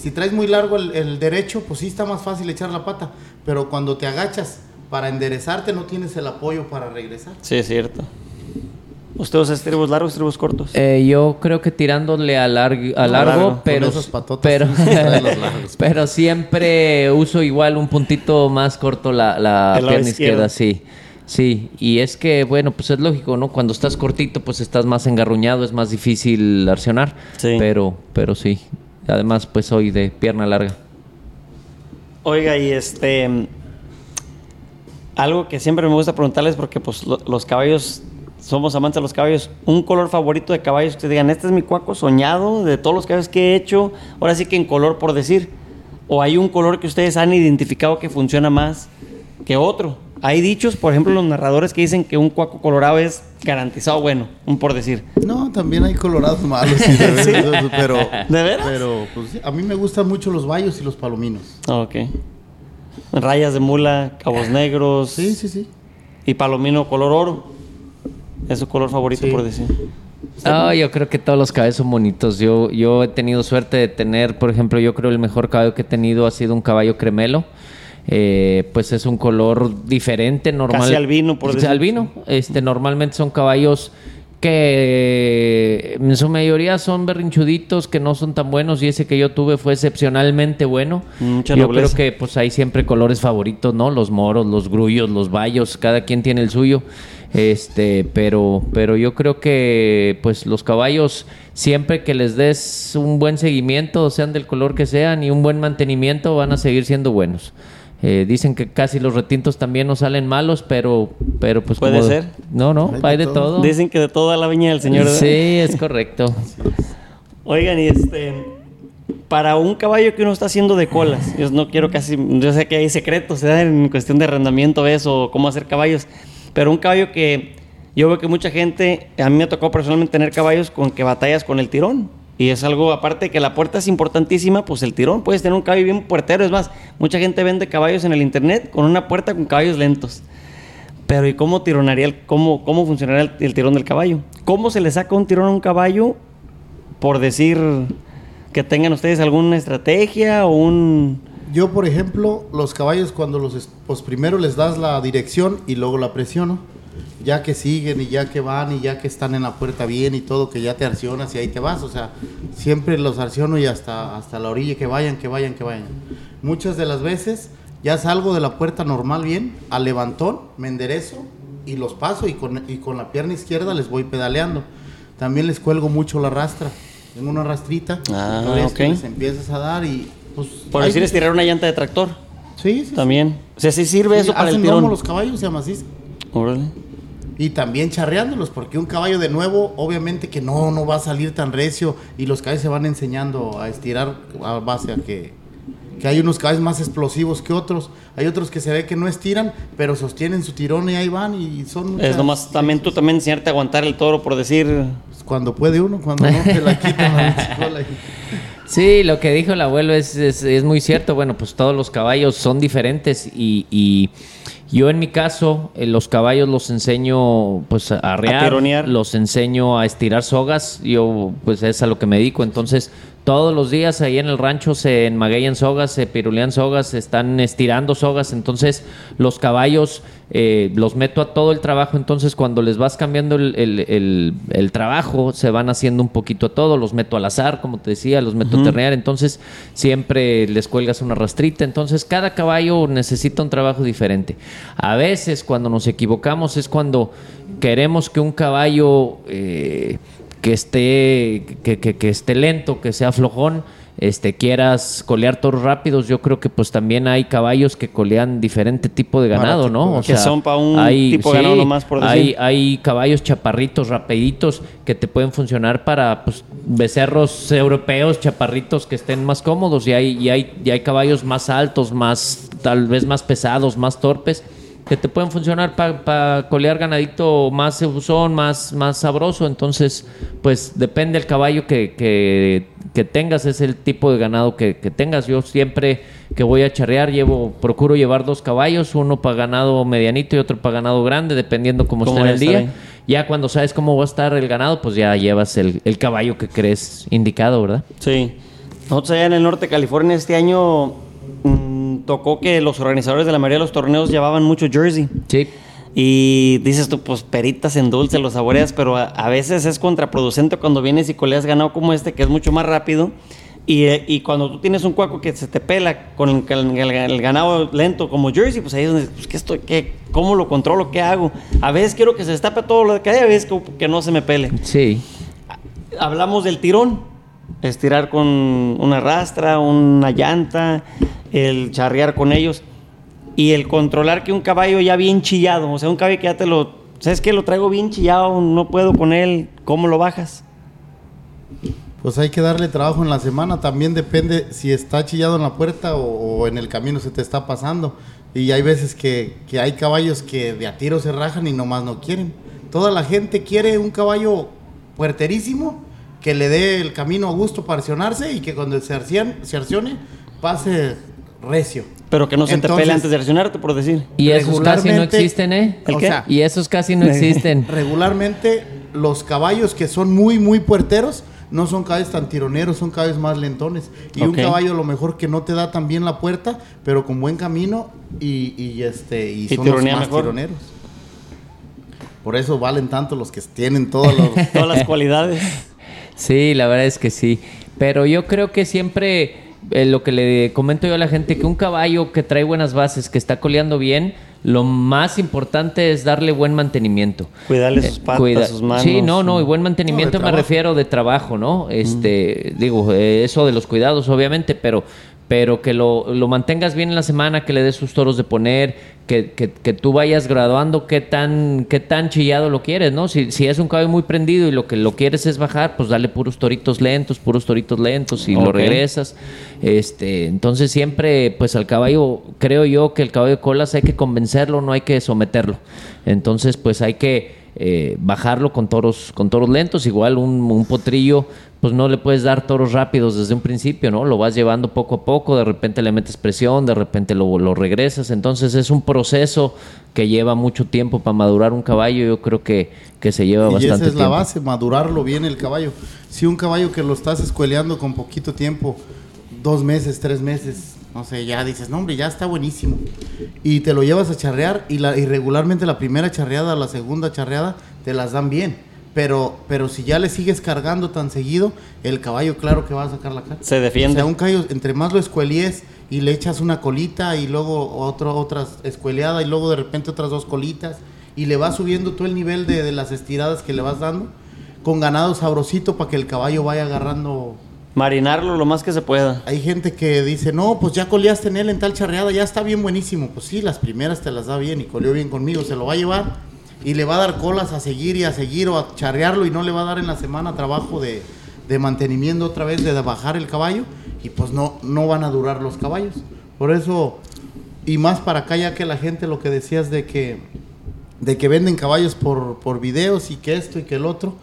si traes muy largo el, el derecho, pues sí está más fácil echar la pata. Pero cuando te agachas para enderezarte no tienes el apoyo para regresar. Sí, es cierto. ¿Usted usa estribos largos, estribos cortos? Eh, yo creo que tirándole a, largo, a largo, largo, pero, patotas *laughs* pero, siempre uso igual un puntito más corto la, pierna izquierda, sí. Sí, y es que, bueno, pues es lógico, ¿no? Cuando estás cortito, pues estás más engarruñado, es más difícil accionar. Sí. Pero, pero sí. Además, pues soy de pierna larga. Oiga, y este. Algo que siempre me gusta preguntarles, porque pues lo- los caballos, somos amantes de los caballos. Un color favorito de caballos que ustedes digan, este es mi cuaco soñado de todos los caballos que he hecho. Ahora sí que en color, por decir. O hay un color que ustedes han identificado que funciona más que otro. Hay dichos, por ejemplo, los narradores que dicen que un cuaco colorado es garantizado bueno, un por decir. No, también hay colorados malos, sí, de *laughs* Sí. veras, pero, ¿De veras? pero pues, a mí me gustan mucho los bayos y los palominos. Ok. Rayas de mula, cabos negros. Sí, sí, sí. Y palomino color oro. Es su color favorito, Sí. por decir. Ah, yo creo que todos los caballos son bonitos. Yo, yo he tenido suerte de tener, por ejemplo, yo creo el mejor caballo que he tenido ha sido un caballo cremelo. Eh, pues es un color diferente, normal. Casi albino, por decir. albino. Este, normalmente son caballos que en su mayoría son berrinchuditos, que no son tan buenos y ese que yo tuve fue excepcionalmente bueno. Mucha yo nobleza. creo que pues hay siempre colores favoritos, ¿no? Los moros, los grullos, los bayos, cada quien tiene el suyo. Este, pero, pero yo creo que pues los caballos, siempre que les des un buen seguimiento, sean del color que sean, y un buen mantenimiento, van a seguir siendo buenos. Eh, dicen que casi los retintos también no salen malos, pero, pero pues Puede como- ser. No, no, Hay de hay de todo. todo. Dicen que de toda la viña del señor. ¿verdad? Sí, es correcto. *laughs* Oigan, y este. Para un caballo que uno está haciendo de colas, yo no quiero casi. Yo sé que hay secretos ¿verdad? en cuestión de arrendamiento, eso, cómo hacer caballos. Pero un caballo que. Yo veo que mucha gente. A mí me tocó personalmente tener caballos con que batallas con el tirón. Y es algo, aparte que la puerta es importantísima, pues el tirón. Puedes tener un caballo bien puertero. Es más, mucha gente vende caballos en el internet con una puerta con caballos lentos. Pero ¿y cómo tironaría el, cómo, cómo funcionaría el, el tirón del caballo? ¿Cómo se le saca un tirón a un caballo por decir que tengan ustedes alguna estrategia o un Yo, por ejemplo, los caballos cuando los, es- pues primero les das la dirección y luego la presiono. Ya que siguen y ya que van y ya que están en la puerta bien y todo, que ya te arcionas y ahí te vas. O sea, siempre los arciono y hasta, hasta la orilla, que vayan, que vayan, que vayan. Muchas de las veces ya salgo de la puerta normal bien, al levantón, me enderezo y los paso y con, y con la pierna izquierda les voy pedaleando. También les cuelgo mucho la rastra. Tengo una rastrita. Ah. Les empiezas a dar y pues... por decir estirar una llanta de tractor? Sí, sí. También. O sea, sí sirve sí. eso para el Hacen tirón. lomo los caballos, se amaciza. Órale. Y también charreándolos, porque un caballo de nuevo, obviamente que no, no va a salir tan recio y los caballos se van enseñando a estirar a base a que, que hay unos caballos más explosivos que otros. Hay otros que se ve que no estiran, pero sostienen su tirón y ahí van y son... Es muchas- nomás también tú también enseñarte a aguantar el toro por decir pues, Cuando puede uno, cuando no te la quitan la y- Sí, lo que dijo el abuelo es, es, es muy cierto. Bueno, pues todos los caballos son diferentes y, y yo en mi caso eh, los caballos los enseño pues a arrear, tironear. los enseño a estirar sogas. Yo pues es a lo que me dedico. Entonces todos los días ahí en el rancho se enmagueyan sogas, se pirulean sogas, se están estirando sogas. Entonces los caballos eh, los meto a todo el trabajo. Entonces cuando les vas cambiando el, el- el- el trabajo se van haciendo un poquito a todo. Los meto al azar, como te decía, los meto a ternear. Entonces siempre les cuelgas una rastrita. Entonces cada caballo necesita un trabajo diferente. A veces cuando nos equivocamos es cuando queremos que un caballo eh, que esté que, que- que esté lento, que sea flojón, este quieras colear toros rápidos, yo creo que pues también hay caballos que colean diferente tipo de ganado, Para ¿no? tipo- Que son pa' un tipo de ganado nomás, por hay, decir. hay caballos chaparritos, rapiditos, que te pueden funcionar para pues, becerros europeos, chaparritos que estén más cómodos. Y hay, y hay, y hay caballos más altos, más, tal vez más pesados, más torpes, que te pueden funcionar para colear ganadito más usón, más, más sabroso. Entonces, pues depende del caballo que, que, que tengas, es el tipo de ganado que, que tengas. Yo siempre que voy a charrear, llevo, procuro llevar dos caballos, uno para ganado medianito y otro para ganado grande, dependiendo cómo, Cómo esté en el día. Ya cuando sabes cómo va a estar el ganado, pues ya llevas el, el caballo que crees indicado, ¿verdad? Sí. Nosotros allá en el norte de California este año mm, tocó que los organizadores de la mayoría de los torneos llevaban mucho jersey. Sí. Y dices tú, pues peritas en dulce, los saboreas, pero a, a veces es contraproducente cuando vienes y coleas ganado como este, que es mucho más rápido. Y, eh, y cuando tú tienes un cuaco que se te pela con el, el- el- el ganado lento como Jersey, pues ahí es donde, pues, ¿qué estoy, qué, ¿cómo lo controlo? ¿Qué hago? A veces quiero que se destape todo lo que hay, a veces que, que no se me pele. Sí. Hablamos del tirón, estirar con una rastra, una llanta, el charrear con ellos y el controlar que un caballo ya bien chillado, o sea, un caballo que ya te lo, ¿sabes qué? Lo traigo bien chillado, no puedo con él, ¿cómo lo bajas? Pues hay que darle trabajo en la semana. También depende si está chillado en la puerta o, o en el camino se te está pasando. Y hay veces que, que hay caballos que de a tiro se rajan y nomás no quieren. Toda la gente quiere un caballo puerterísimo que le dé el camino a gusto para accionarse y que cuando se, arcian- se arcione pase recio. Pero que no se te Entonces- pele antes de reaccionarte, por decir. Y esos casi no existen, ¿eh? ¿El qué? sea, Y esos casi no *laughs* existen. regularmente los caballos que son muy, muy puerteros no son caballos tan tironeros, son caballos más lentones. Y un caballo a lo mejor que no te da tan bien la puerta, pero con buen camino y, y, este, y, Y son los más mejor. tironeros. Por eso valen tanto los que tienen todos los... *laughs* Todas las cualidades. Sí, la verdad es que sí. Pero yo creo que siempre eh, lo que le comento yo a la gente, que un caballo que trae buenas bases, que está coleando bien, lo más importante es darle buen mantenimiento. Cuidarle sus Eh, patas, cuida- sus manos. Sí, no, no, y buen mantenimiento No, me refiero de trabajo, ¿no? Este, digo, eh, eso de los cuidados, obviamente, pero, pero que lo, lo mantengas bien en la semana, que le des sus toros de poner, que, que, que tú vayas graduando qué tan, qué tan chillado lo quieres, ¿no? Si, si es un caballo muy prendido y lo que lo quieres es bajar, pues dale puros toritos lentos, puros toritos lentos y lo regresas. Este, entonces siempre, pues al caballo, creo yo que el caballo de colas hay que convencerlo, no hay que someterlo. Entonces, pues hay que eh, bajarlo con toros, con toros lentos. Igual un, un potrillo, pues no le puedes dar toros rápidos desde un principio, ¿no? Lo vas llevando poco a poco, de repente le metes presión, de repente lo, lo regresas. Entonces es un proceso que lleva mucho tiempo para madurar un caballo. Yo creo que, que se lleva y bastante esa es la tiempo. base, madurarlo bien el caballo. Si un caballo que lo estás escueleando con poquito tiempo, dos meses, tres meses, no sé, ya dices, no hombre, ya está buenísimo. Y te lo llevas a charrear y, la, y regularmente la primera charreada, la segunda charreada, te las dan bien. Pero, pero si ya le sigues cargando tan seguido, el caballo claro que va a sacar la cara. Se defiende. O sea, un caballo, entre más lo escuelies y le echas una colita y luego otro, otras escueleada y luego de repente otras dos colitas y le vas subiendo todo el nivel de, de las estiradas que le vas dando con ganado sabrosito para que el caballo vaya agarrando. Marinarlo lo más que se pueda. Hay gente que dice, no, pues ya coleaste en él en tal charreada, ya está bien buenísimo. Pues sí, las primeras te las da bien y coleó bien conmigo, se lo va a llevar y le va a dar colas a seguir y a seguir o a charrearlo y no le va a dar en la semana trabajo de, de mantenimiento otra vez, de bajar el caballo y pues no, no van a durar los caballos. Por eso, y más para acá ya que la gente lo que decías de que, de que venden caballos por, por videos y que esto y que el otro,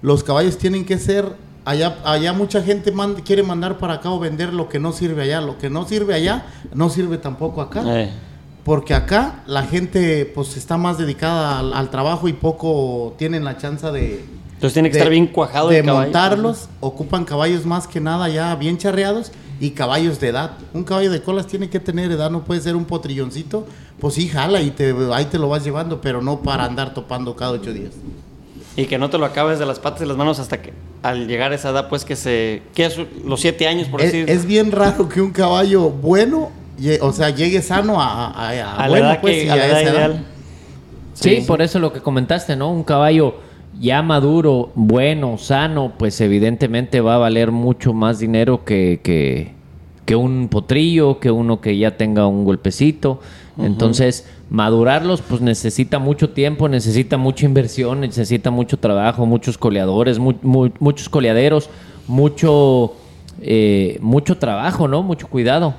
los caballos tienen que ser, allá, allá mucha gente quiere mandar para acá o vender lo que no sirve allá, lo que no sirve allá no sirve tampoco acá. Eh, Porque acá la gente pues está más dedicada al, al trabajo y poco tienen la chance de... Entonces tiene que de- estar bien cuajado De el montarlos, ocupan caballos más que nada ya bien charreados y caballos de edad. Un caballo de colas tiene que tener edad, no puede ser un potrilloncito. Pues sí, jala y te, ahí te lo vas llevando, pero no para andar topando cada ocho días. Y que no te lo acabes de las patas y las manos hasta que al llegar a esa edad, pues que se. que es los siete años, por Es, decir. es bien raro que un caballo bueno, o sea, llegue sano a, a, a- a la edad, pues, que, sí, a la edad. Sí, por eso lo que comentaste, ¿no? Un caballo ya maduro, bueno, sano, pues evidentemente va a valer mucho más dinero que, que, que un potrillo, que uno que ya tenga un golpecito. Entonces, madurarlos, pues necesita mucho tiempo, necesita mucha inversión, necesita mucho trabajo, muchos coleadores, mu- mu- muchos coleaderos, mucho, eh, mucho trabajo, ¿no? Mucho cuidado.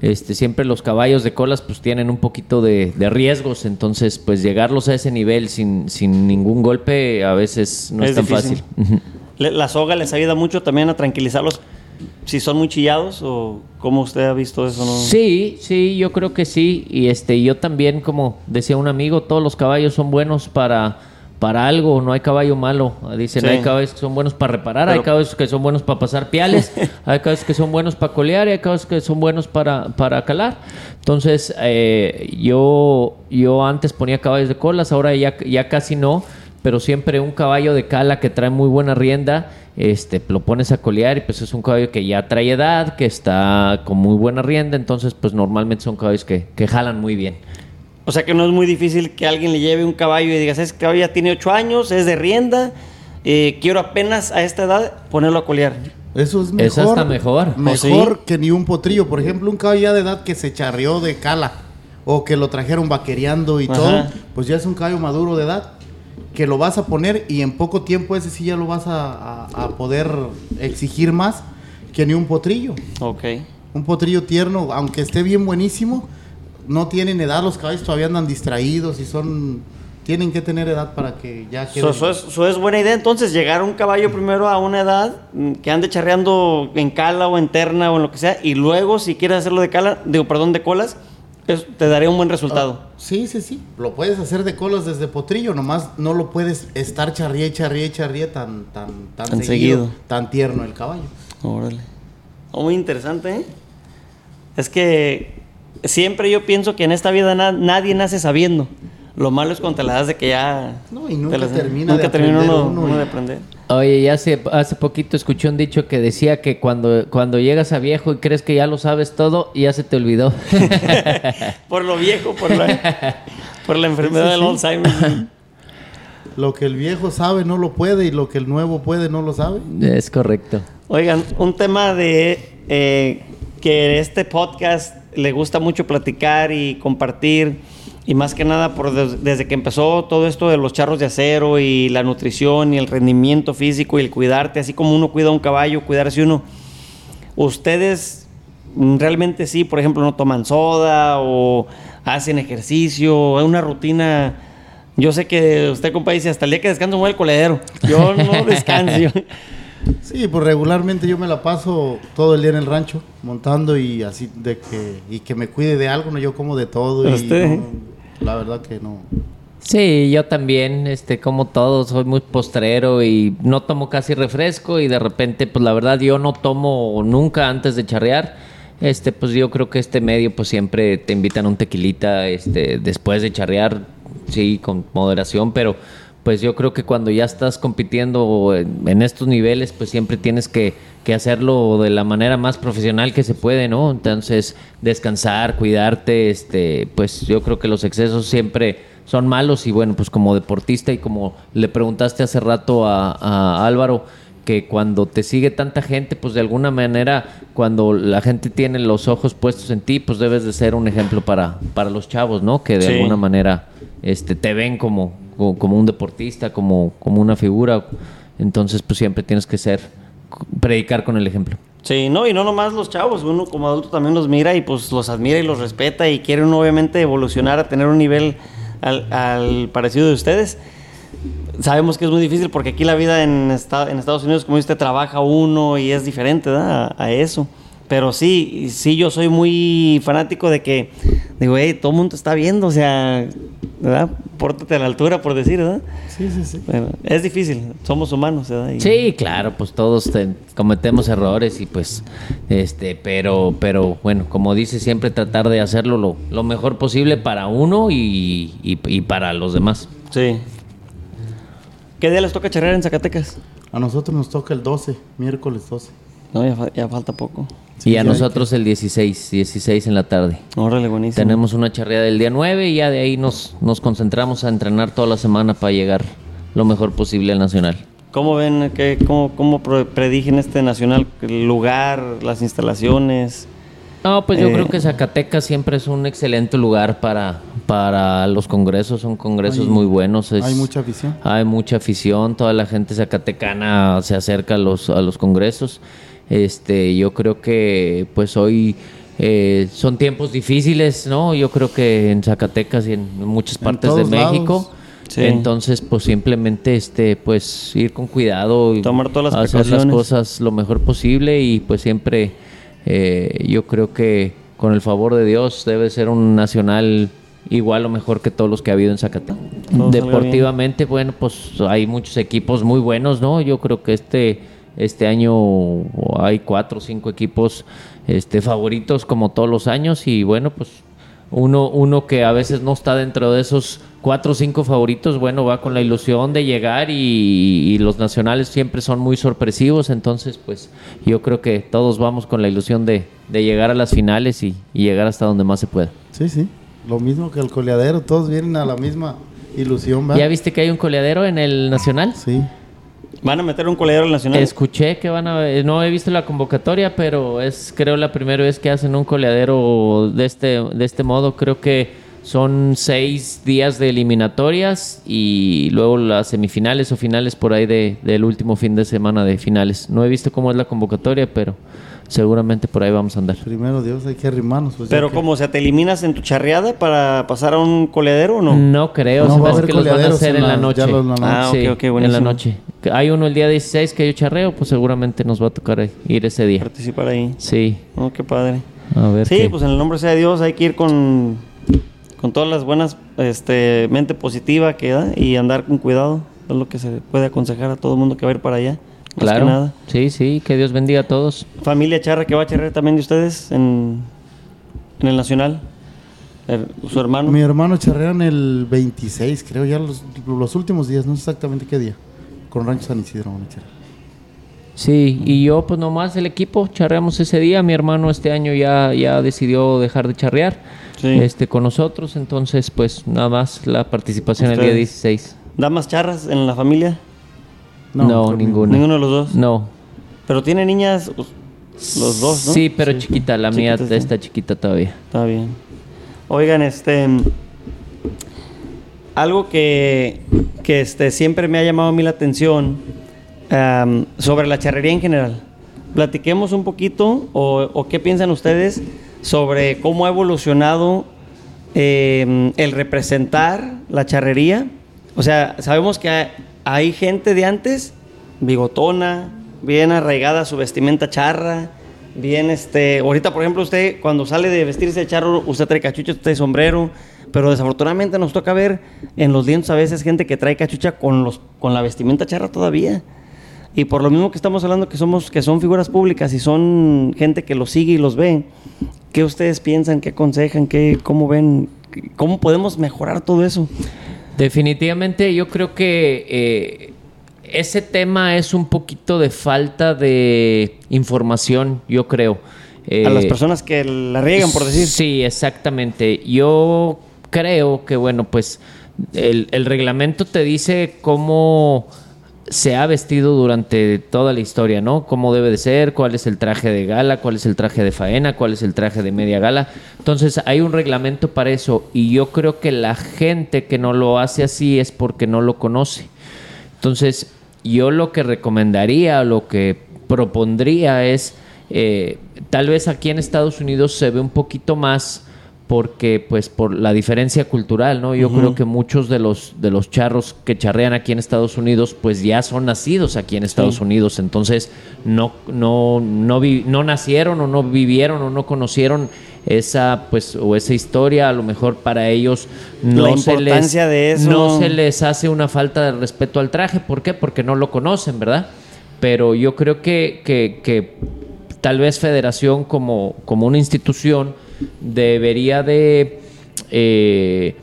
Este, siempre los caballos de colas pues tienen un poquito de, de riesgos, entonces pues llegarlos a ese nivel sin, sin ningún golpe a veces no es, Es tan difícil. fácil. La soga les ayuda mucho también a tranquilizarlos si son muy chillados o cómo usted ha visto eso, ¿no? Sí, sí, yo creo que sí. Y este, yo también, como decía un amigo, todos los caballos son buenos para, para algo, no hay caballo malo. Dicen, Sí. hay caballos que son buenos para reparar, hay caballos que son buenos para pasar piales, *laughs* hay caballos que son buenos para colear y hay caballos que son buenos para, para calar. Entonces, eh, yo, yo antes ponía caballos de colas, ahora ya, ya casi no, pero siempre un caballo de cala que trae muy buena rienda, este, lo pones a colear y pues es un caballo que ya trae edad, que está con muy buena rienda, entonces pues normalmente son caballos que, que jalan muy bien. O sea que no es muy difícil que alguien le lleve un caballo y digas, ese caballo ya tiene 8 años, es de rienda, eh, quiero apenas a esta edad ponerlo a colear. Eso es mejor. Es hasta mejor. Mejor ¿Oh, sí? que ni un potrillo. Por ejemplo, un caballo ya de edad que se charreó de cala o que lo trajeron vaquereando y Ajá. todo, pues ya es un caballo maduro de edad que lo vas a poner y en poco tiempo ese sí ya lo vas a, a- a poder exigir más que ni un potrillo. Ok. Un potrillo tierno, aunque esté bien buenísimo, no tienen edad, los caballos todavía andan distraídos y son... Tienen que tener edad para que ya Eso queden... es, eso es buena idea entonces, llegar un caballo primero a una edad mm, que ande charreando en cala o en terna o en lo que sea, y luego si quieres hacerlo de cala, digo, perdón, de colas, eso te daría un buen resultado. Sí, sí, sí. Lo puedes hacer de colas desde potrillo, nomás no lo puedes estar charría y charría y charría tan, tan, tan, Tan seguido, seguido. tan tierno el caballo. Órale. Oh, muy interesante, ¿eh? Es que siempre yo pienso que en esta vida na- nadie nace sabiendo. Lo malo es cuando te la das de que ya... No, y te nunca las- termina nunca de termina aprender uno, uno uno y- de aprender. Oye, ya hace, hace poquito escuché un dicho que decía que cuando, cuando llegas a viejo y crees que ya lo sabes todo, ya se te olvidó. *laughs* *laughs* Por lo viejo, por la, por la enfermedad del Alzheimer. Lo que el viejo sabe no lo puede y lo que el nuevo puede no lo sabe. es correcto. Oigan, un tema de eh, que este podcast le gusta mucho platicar y compartir, y más que nada por des- desde que empezó todo esto de los charros de acero y la nutrición y el rendimiento físico y el cuidarte, así como uno cuida a un caballo, cuidarse uno. Ustedes realmente sí, por ejemplo, no toman soda o hacen ejercicio, una rutina. Yo sé que usted, compa, dice hasta el día que descanso mueve el coledero. Yo no *laughs* descanso. Sí, pues regularmente yo me la paso todo el día en el rancho montando y así de que y que me cuide de algo, no yo como de todo y ¿Usted? no, la verdad que no. Sí, yo también, este, como todos, soy muy postrero y no tomo casi refresco y de repente, pues la verdad, yo no tomo nunca antes de charrear. Este, pues yo creo que este medio, pues siempre te invitan a un tequilita, este, después de charrear, sí, con moderación, pero pues yo creo que cuando ya estás compitiendo en, estos niveles, pues siempre tienes que, que hacerlo de la manera más profesional que se puede, ¿no? Entonces, descansar, cuidarte, este, pues yo creo que los excesos siempre son malos y bueno, pues como deportista y como le preguntaste hace rato a Álvaro, que cuando te sigue tanta gente, pues de alguna manera, cuando la gente tiene los ojos puestos en ti, pues debes de ser un ejemplo para, para los chavos, ¿no? Que de Sí. alguna manera este, te ven como, como, como un deportista, como, como una figura. Entonces, pues siempre tienes que ser, predicar con el ejemplo. Sí, no, y no nomás los chavos, uno como adulto también los mira y pues los admira y los respeta y quiere uno obviamente evolucionar a tener un nivel al, al parecido de ustedes. Sabemos que es muy difícil porque aquí la vida en, esta- en Estados Unidos, como usted trabaja uno y es diferente ¿verdad? a, a eso. Pero sí, sí, yo soy muy fanático de que, digo, hey, todo el mundo está viendo, o sea, ¿verdad? Pórtate a la altura, por decir, ¿verdad? Sí, sí, sí. Bueno, es difícil, somos humanos, ¿verdad? Y- Sí, claro, pues todos te- cometemos errores y pues, este, pero, pero bueno, como dice, siempre tratar de hacerlo lo, lo mejor posible para uno y, y- y para los demás. Sí. ¿Qué día les toca charrear en Zacatecas? A nosotros nos toca el 12, miércoles 12. No, ya, fa- ya falta poco. Sí, y a nosotros el 16, 16 en la tarde. Órale, buenísimo. Tenemos una charreada del día 9 y ya de ahí nos, nos concentramos a entrenar toda la semana para llegar lo mejor posible al Nacional. ¿Cómo ven, qué, cómo, cómo pro- predigen este nacional? El lugar, las instalaciones. No, pues yo Eh. creo que Zacatecas siempre es un excelente lugar para, para los congresos, son congresos Hay- muy buenos. es- Hay mucha afición. Hay mucha afición, toda la gente zacatecana se acerca a los, a los congresos. Este, yo creo que pues hoy eh, son tiempos difíciles, ¿no? Yo creo que en Zacatecas y en muchas En partes de México. lados. Sí. Entonces, pues simplemente este, pues ir con cuidado y Tomar todas las hacer las cosas lo mejor posible y pues siempre eh, yo creo que con el favor de Dios debe ser un nacional igual o mejor que todos los que ha habido en salga Deportivamente, bueno, pues hay muchos equipos muy buenos, ¿no? Yo creo que este, este año hay cuatro o cinco equipos este, favoritos como todos los años y bueno, pues uno, uno que a veces no está dentro de esos cuatro o cinco favoritos, bueno, va con la ilusión de llegar y, y los nacionales siempre son muy sorpresivos, entonces pues yo creo que todos vamos con la ilusión de, de llegar a las finales y, y llegar hasta donde más se pueda. Sí, sí. Lo mismo que el coleadero, todos vienen a la misma ilusión, ¿verdad? ¿Ya viste que hay un coleadero en el nacional? Sí. Van a meter un coleadero al nacional. Escuché que van a... No he visto la convocatoria, pero es creo la primera vez que hacen un coleadero de este, de este modo. Creo que son seis días de eliminatorias y luego las semifinales o finales por ahí de, del último fin de semana de finales. No he visto cómo es la convocatoria, pero seguramente por ahí vamos a andar. Primero Dios, hay que arrimarnos. pues, Pero que- como, o sea, ¿te eliminas en tu charreada para pasar a un coleadero o no? No creo, No, se va a que los van a hacer en en la noche. ya los- la noche. Ah, Sí, ok, ok, en la noche. Hay uno el día 16 que yo charreo, pues seguramente nos va a tocar ir ese día. Participar ahí. Sí, Oh, qué padre. a ver Sí, qué- pues en el nombre sea de Dios hay que ir con, con todas las buenas, este, mente positiva que da y andar con cuidado. Es lo que se puede aconsejar a todo el mundo que va a ir para allá. Claro. nada. Sí, sí, que Dios bendiga a todos. Familia charra que va a charrar también de ustedes en, en el Nacional. El- su hermano. Mi hermano charrean el 26, creo, ya los, los últimos días, no sé exactamente qué día. Con Rancho San Isidro van a charrear. Sí, y yo pues nomás el equipo charreamos ese día. Mi hermano este año ya, ya decidió dejar de charrear Sí. este, con nosotros, entonces pues nada más la participación el día Ustedes. 16. ¿Damas charras en la familia? No, ninguna. Ninguno de los dos. No. Pero tiene niñas los dos, ¿no? Sí, pero chiquita, la mía Chiquitas, sí. está chiquita todavía. Está bien. Oigan, este. Algo que, que este, siempre me ha llamado a mí la atención sobre la charrería en general. Platiquemos un poquito o, qué piensan ustedes sobre cómo ha evolucionado eh, el representar la charrería. O sea, sabemos que hay, gente de antes, bigotona, bien arraigada su vestimenta charra, bien este. Ahorita, por ejemplo, usted cuando sale de vestirse de charro, usted trae cachucha, usted trae sombrero. Pero desafortunadamente nos toca ver en los lienzos a veces gente que trae cachucha con, los, con la vestimenta charra todavía. Y por lo mismo que estamos hablando que somos que son figuras públicas y son gente que los sigue y los ve, ¿qué ustedes piensan, qué aconsejan, qué cómo ven, cómo podemos mejorar todo eso? Definitivamente yo creo que eh, ese tema es un poquito de falta de información, yo creo. a las Eh, personas que la riegan por decir. Sí, exactamente. Yo creo que, bueno, pues el, el reglamento te dice cómo se ha vestido durante toda la historia, ¿no? Cómo debe de ser, cuál es el traje de gala, cuál es el traje de faena, cuál es el traje de media gala. Entonces hay un reglamento para eso y yo creo que la gente que no lo hace así es porque no lo conoce. Entonces, yo lo que recomendaría, lo que propondría es, eh, tal vez aquí en Estados Unidos se ve un poquito más porque pues por la diferencia cultural, ¿no? Yo creo que muchos de los de los charros que charrean aquí en Estados Unidos pues ya son nacidos aquí en Estados Unidos, entonces no no no vi- no nacieron o no vivieron o no conocieron esa pues o esa historia, a lo mejor para ellos no La se les importancia de eso. no se les hace una falta de respeto al traje, ¿por qué? Porque no lo conocen, ¿verdad? Pero yo creo que, que, que tal vez Federación como, como una institución debería de eh,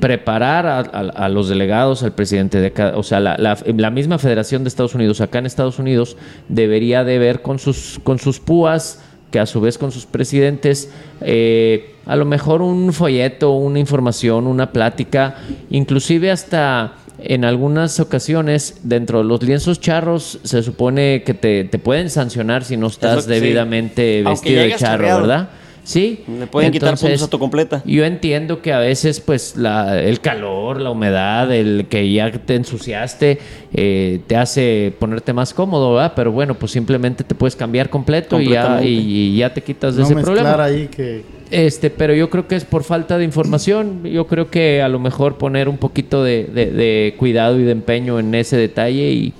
preparar a, a- a los delegados, al presidente de cada, o sea, la, la- la misma Federación de Estados Unidos, acá en Estados Unidos, debería de ver con sus, con sus púas, que a su vez con sus presidentes, eh, a lo mejor un folleto, una información, una plática, inclusive hasta en algunas ocasiones, dentro de los lienzos charros, se supone que te, te pueden sancionar si no estás Eso que sí. debidamente vestido de charro. ¿verdad? Sí. Le pueden quitar Entonces, puntos a tu completa. Yo entiendo que a veces, pues, la, el calor, la humedad, el que ya te ensuciaste, eh, te hace ponerte más cómodo, ¿verdad? Pero bueno, pues simplemente te puedes cambiar completo y ya, y, y ya te quitas de No ese problema. ahí que Este, pero yo creo que es por falta de información. Yo creo que a lo mejor poner un poquito de, de- de cuidado y de empeño en ese detalle y,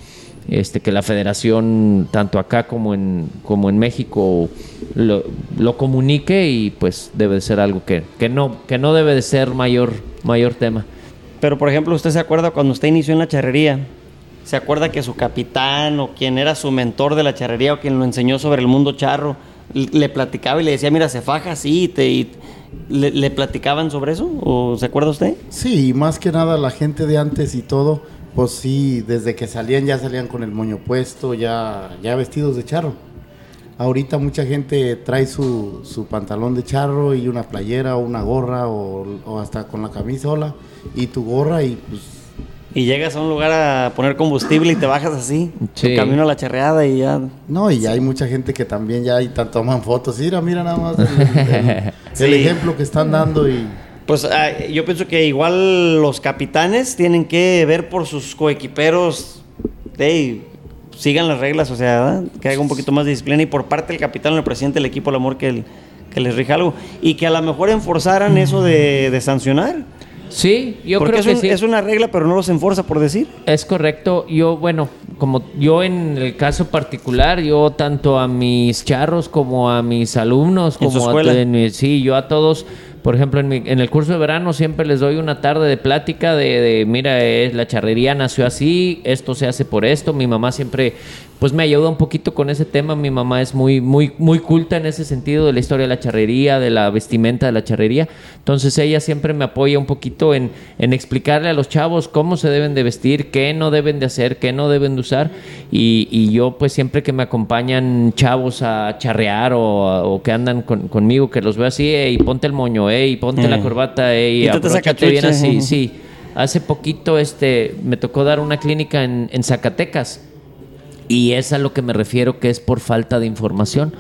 este, que la federación, tanto acá como en, como en México, lo, lo comunique y pues debe de ser algo que, que, no, que no debe de ser mayor, mayor tema. Pero por ejemplo, ¿usted se acuerda cuando usted inició en la charrería? ¿Se acuerda que su capitán o quien era su mentor de la charrería o quien lo enseñó sobre el mundo charro le platicaba y le decía, mira, se faja así y te, y le, le platicaban sobre eso? ¿O se acuerda usted? Sí, y más que nada la gente de antes y todo, pues sí, desde que salían ya salían con el moño puesto, ya, ya vestidos de charro. Ahorita mucha gente trae su, su pantalón de charro y una playera o una gorra o, o hasta con la camisola y tu gorra y pues Y llegas a un lugar a poner combustible y te bajas así, Sí. tu camino a la charreada y ya. No, y ya hay mucha gente que también ya y toman fotos. Mira, mira nada más el, el- el *laughs* Sí. ejemplo que están dando y Pues ah, yo pienso que igual los capitanes tienen que ver por sus coequiperos, hey, sigan las reglas, o sea, ¿verdad? que haga un poquito más de disciplina y por parte del capitán o el presidente del equipo, el amor que, el- que les rija algo y que a lo mejor enforzaran eso de, de sancionar. Sí, yo Porque creo es, que un- sí. es una regla, pero no los enforza por decir. Es correcto. Yo, bueno, como yo en el caso particular, yo tanto a mis charros como a mis alumnos, ¿En su como a, en sí, yo a todos, por ejemplo, en, mi- en el curso de verano siempre les doy una tarde de plática de, de, mira, es, la charrería nació así, esto se hace por esto. Mi mamá siempre, pues me ayuda un poquito con ese tema. Mi mamá es muy, muy, muy culta en ese sentido de la historia de la charrería, de la vestimenta de la charrería. Entonces ella siempre me apoya un poquito en, en explicarle a los chavos cómo se deben de vestir, qué no deben de hacer, qué no deben de usar. Y, y yo pues siempre que me acompañan chavos a charrear o, o que andan con- conmigo, que los veo así, y ponte el moño, ey, ponte Eh. la corbata, abróchate bien así, sí. Hace poquito este, me tocó dar una clínica en, en Zacatecas. Y es a lo que me refiero que es por falta de información.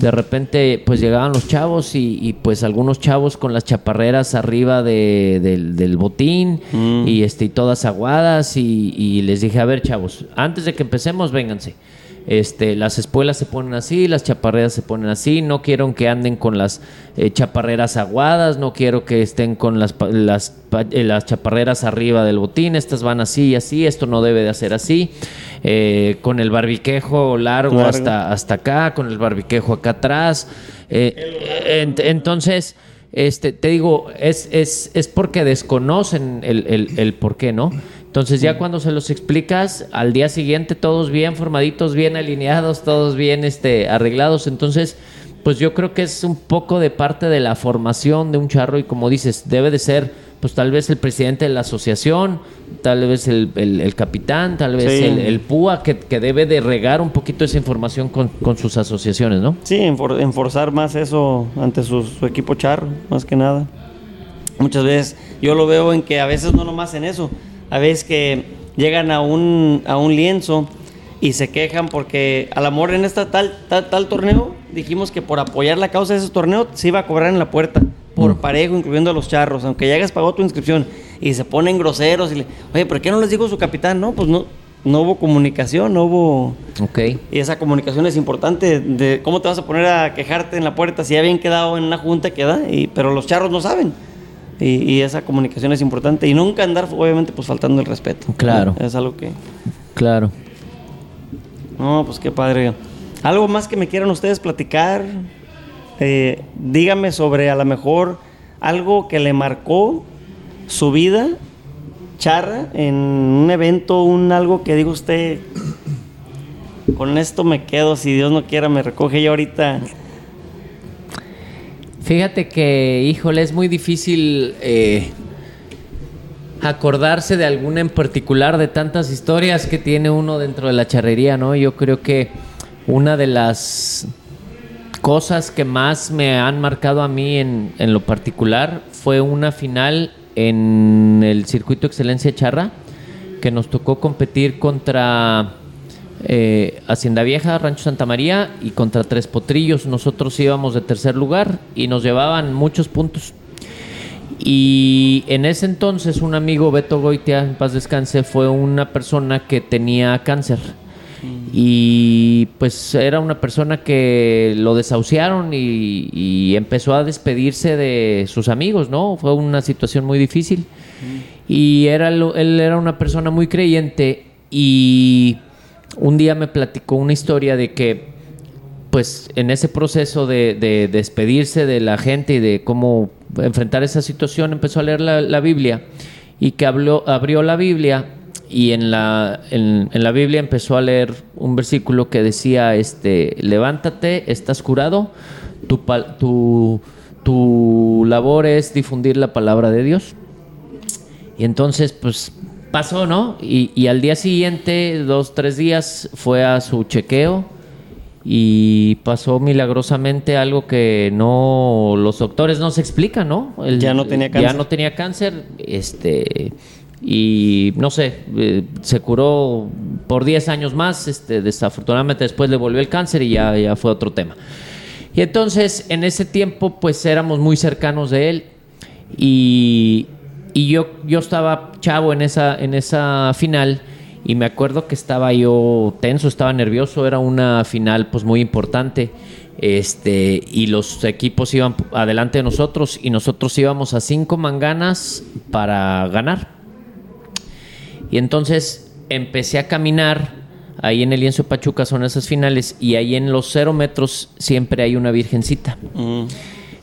De repente, pues llegaban los chavos y, y, pues algunos chavos con las chaparreras arriba de- del, del botín y este y todas aguadas y, y les dije, a ver chavos, antes de que empecemos, vénganse. Este, las espuelas se ponen así, las chaparreras se ponen así. No quiero que anden con las eh, chaparreras aguadas, no quiero que estén con las, las, eh, las chaparreras arriba del botín. Estas van así y así, esto no debe de hacer así. Eh, con el barbiquejo largo, Largo. Hasta, hasta acá, con el barbiquejo acá atrás. Eh, ent- entonces, este, te digo, es, es, es porque desconocen el, el, el por qué, ¿no? Entonces ya cuando se los explicas, al día siguiente todos bien formaditos, bien alineados, todos bien este, arreglados. Entonces, pues yo creo que es un poco de parte de la formación de un charro y como dices, debe de ser pues tal vez el presidente de la asociación, tal vez el, el- el capitán, tal vez Sí. el, el PUA, que, que debe de regar un poquito esa información con, con sus asociaciones, ¿no? Sí, enfor- enforzar más eso ante su, su equipo charro, más que nada. Muchas veces yo lo veo en que a veces no nomás en eso, a veces que llegan a un, a un lienzo y se quejan porque al amor en esta tal, tal, tal torneo dijimos que por apoyar la causa de ese torneo se iba a cobrar en la puerta por parejo, incluyendo a los charros, aunque ya hayas pagado tu inscripción y se ponen groseros y le, oye, ¿por qué no les dijo su capitán? No, pues no, no hubo comunicación, no hubo... Ok. Y esa comunicación es importante. De ¿Cómo te vas a poner a quejarte en la puerta si ya habían quedado en una junta queda? Y, pero los charros no saben. Y, y esa comunicación es importante. Y nunca andar, obviamente, pues faltando el respeto. Claro. Es algo que... Claro. No, pues qué padre. ¿Algo más que me quieran ustedes platicar? Eh, dígame sobre a lo mejor algo que le marcó su vida, charra, en un evento, un algo que diga usted, con esto me quedo, si Dios no quiera me recoge yo ahorita. Fíjate que, híjole, es muy difícil eh, acordarse de alguna en particular de tantas historias que tiene uno dentro de la charrería, ¿no? Yo creo que una de las cosas que más me han marcado a mí en, en lo particular fue una final en el circuito Excelencia Charra que nos tocó competir contra eh, Hacienda Vieja, Rancho Santa María y contra Tres Potrillos. Nosotros íbamos de tercer lugar y nos llevaban muchos puntos. Y en ese entonces un amigo, Beto Goitia, en paz descanse, fue una persona que tenía cáncer. Y pues era una persona que lo desahuciaron y, y empezó a despedirse de sus amigos, ¿no? Fue una situación muy difícil. Y era él era una persona muy creyente y un día me platicó una historia de que, pues, en ese proceso de, de despedirse de la gente y de cómo enfrentar esa situación, empezó a leer la, Biblia y que abrió la Biblia y en la, en, la Biblia empezó a leer un versículo que decía, este, levántate, estás curado, tu, tu, tu labor es difundir la palabra de Dios. Y entonces, pues pasó, ¿no? Y, y al día siguiente, dos, tres días, fue a su chequeo y pasó milagrosamente algo que no los doctores no se explican, ¿no? El- Ya no tenía Ya cáncer. no tenía cáncer, este y no sé, eh, se curó por 10 años más, este desafortunadamente después le volvió el cáncer y ya, ya fue otro tema. Y entonces, en ese tiempo, pues éramos muy cercanos de él. Y, y yo, yo estaba chavo en esa, en esa final. Y me acuerdo que estaba yo tenso, estaba nervioso. Era una final, pues muy importante. Este, y los equipos iban adelante de nosotros. Y nosotros íbamos a cinco manganas para ganar. Y entonces empecé a caminar. Ahí en el lienzo de Pachuca son esas finales. Y ahí en los cero metros siempre hay una virgencita. Mm.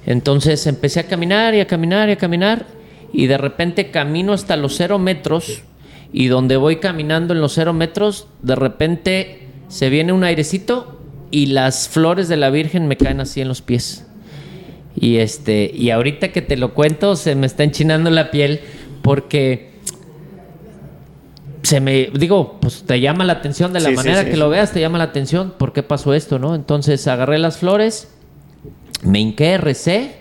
Entonces empecé a caminar y a caminar y a caminar. Y de repente camino hasta los cero metros. Y donde voy caminando en los cero metros, de repente se viene un airecito y las flores de la Virgen me caen así en los pies. Y este, y ahorita que te lo cuento, se me está enchinando la piel porque se me digo, pues te llama la atención de la Sí, manera sí, que lo veas, te llama la atención, ¿por qué pasó esto, no? Entonces agarré las flores, me hinqué, recé,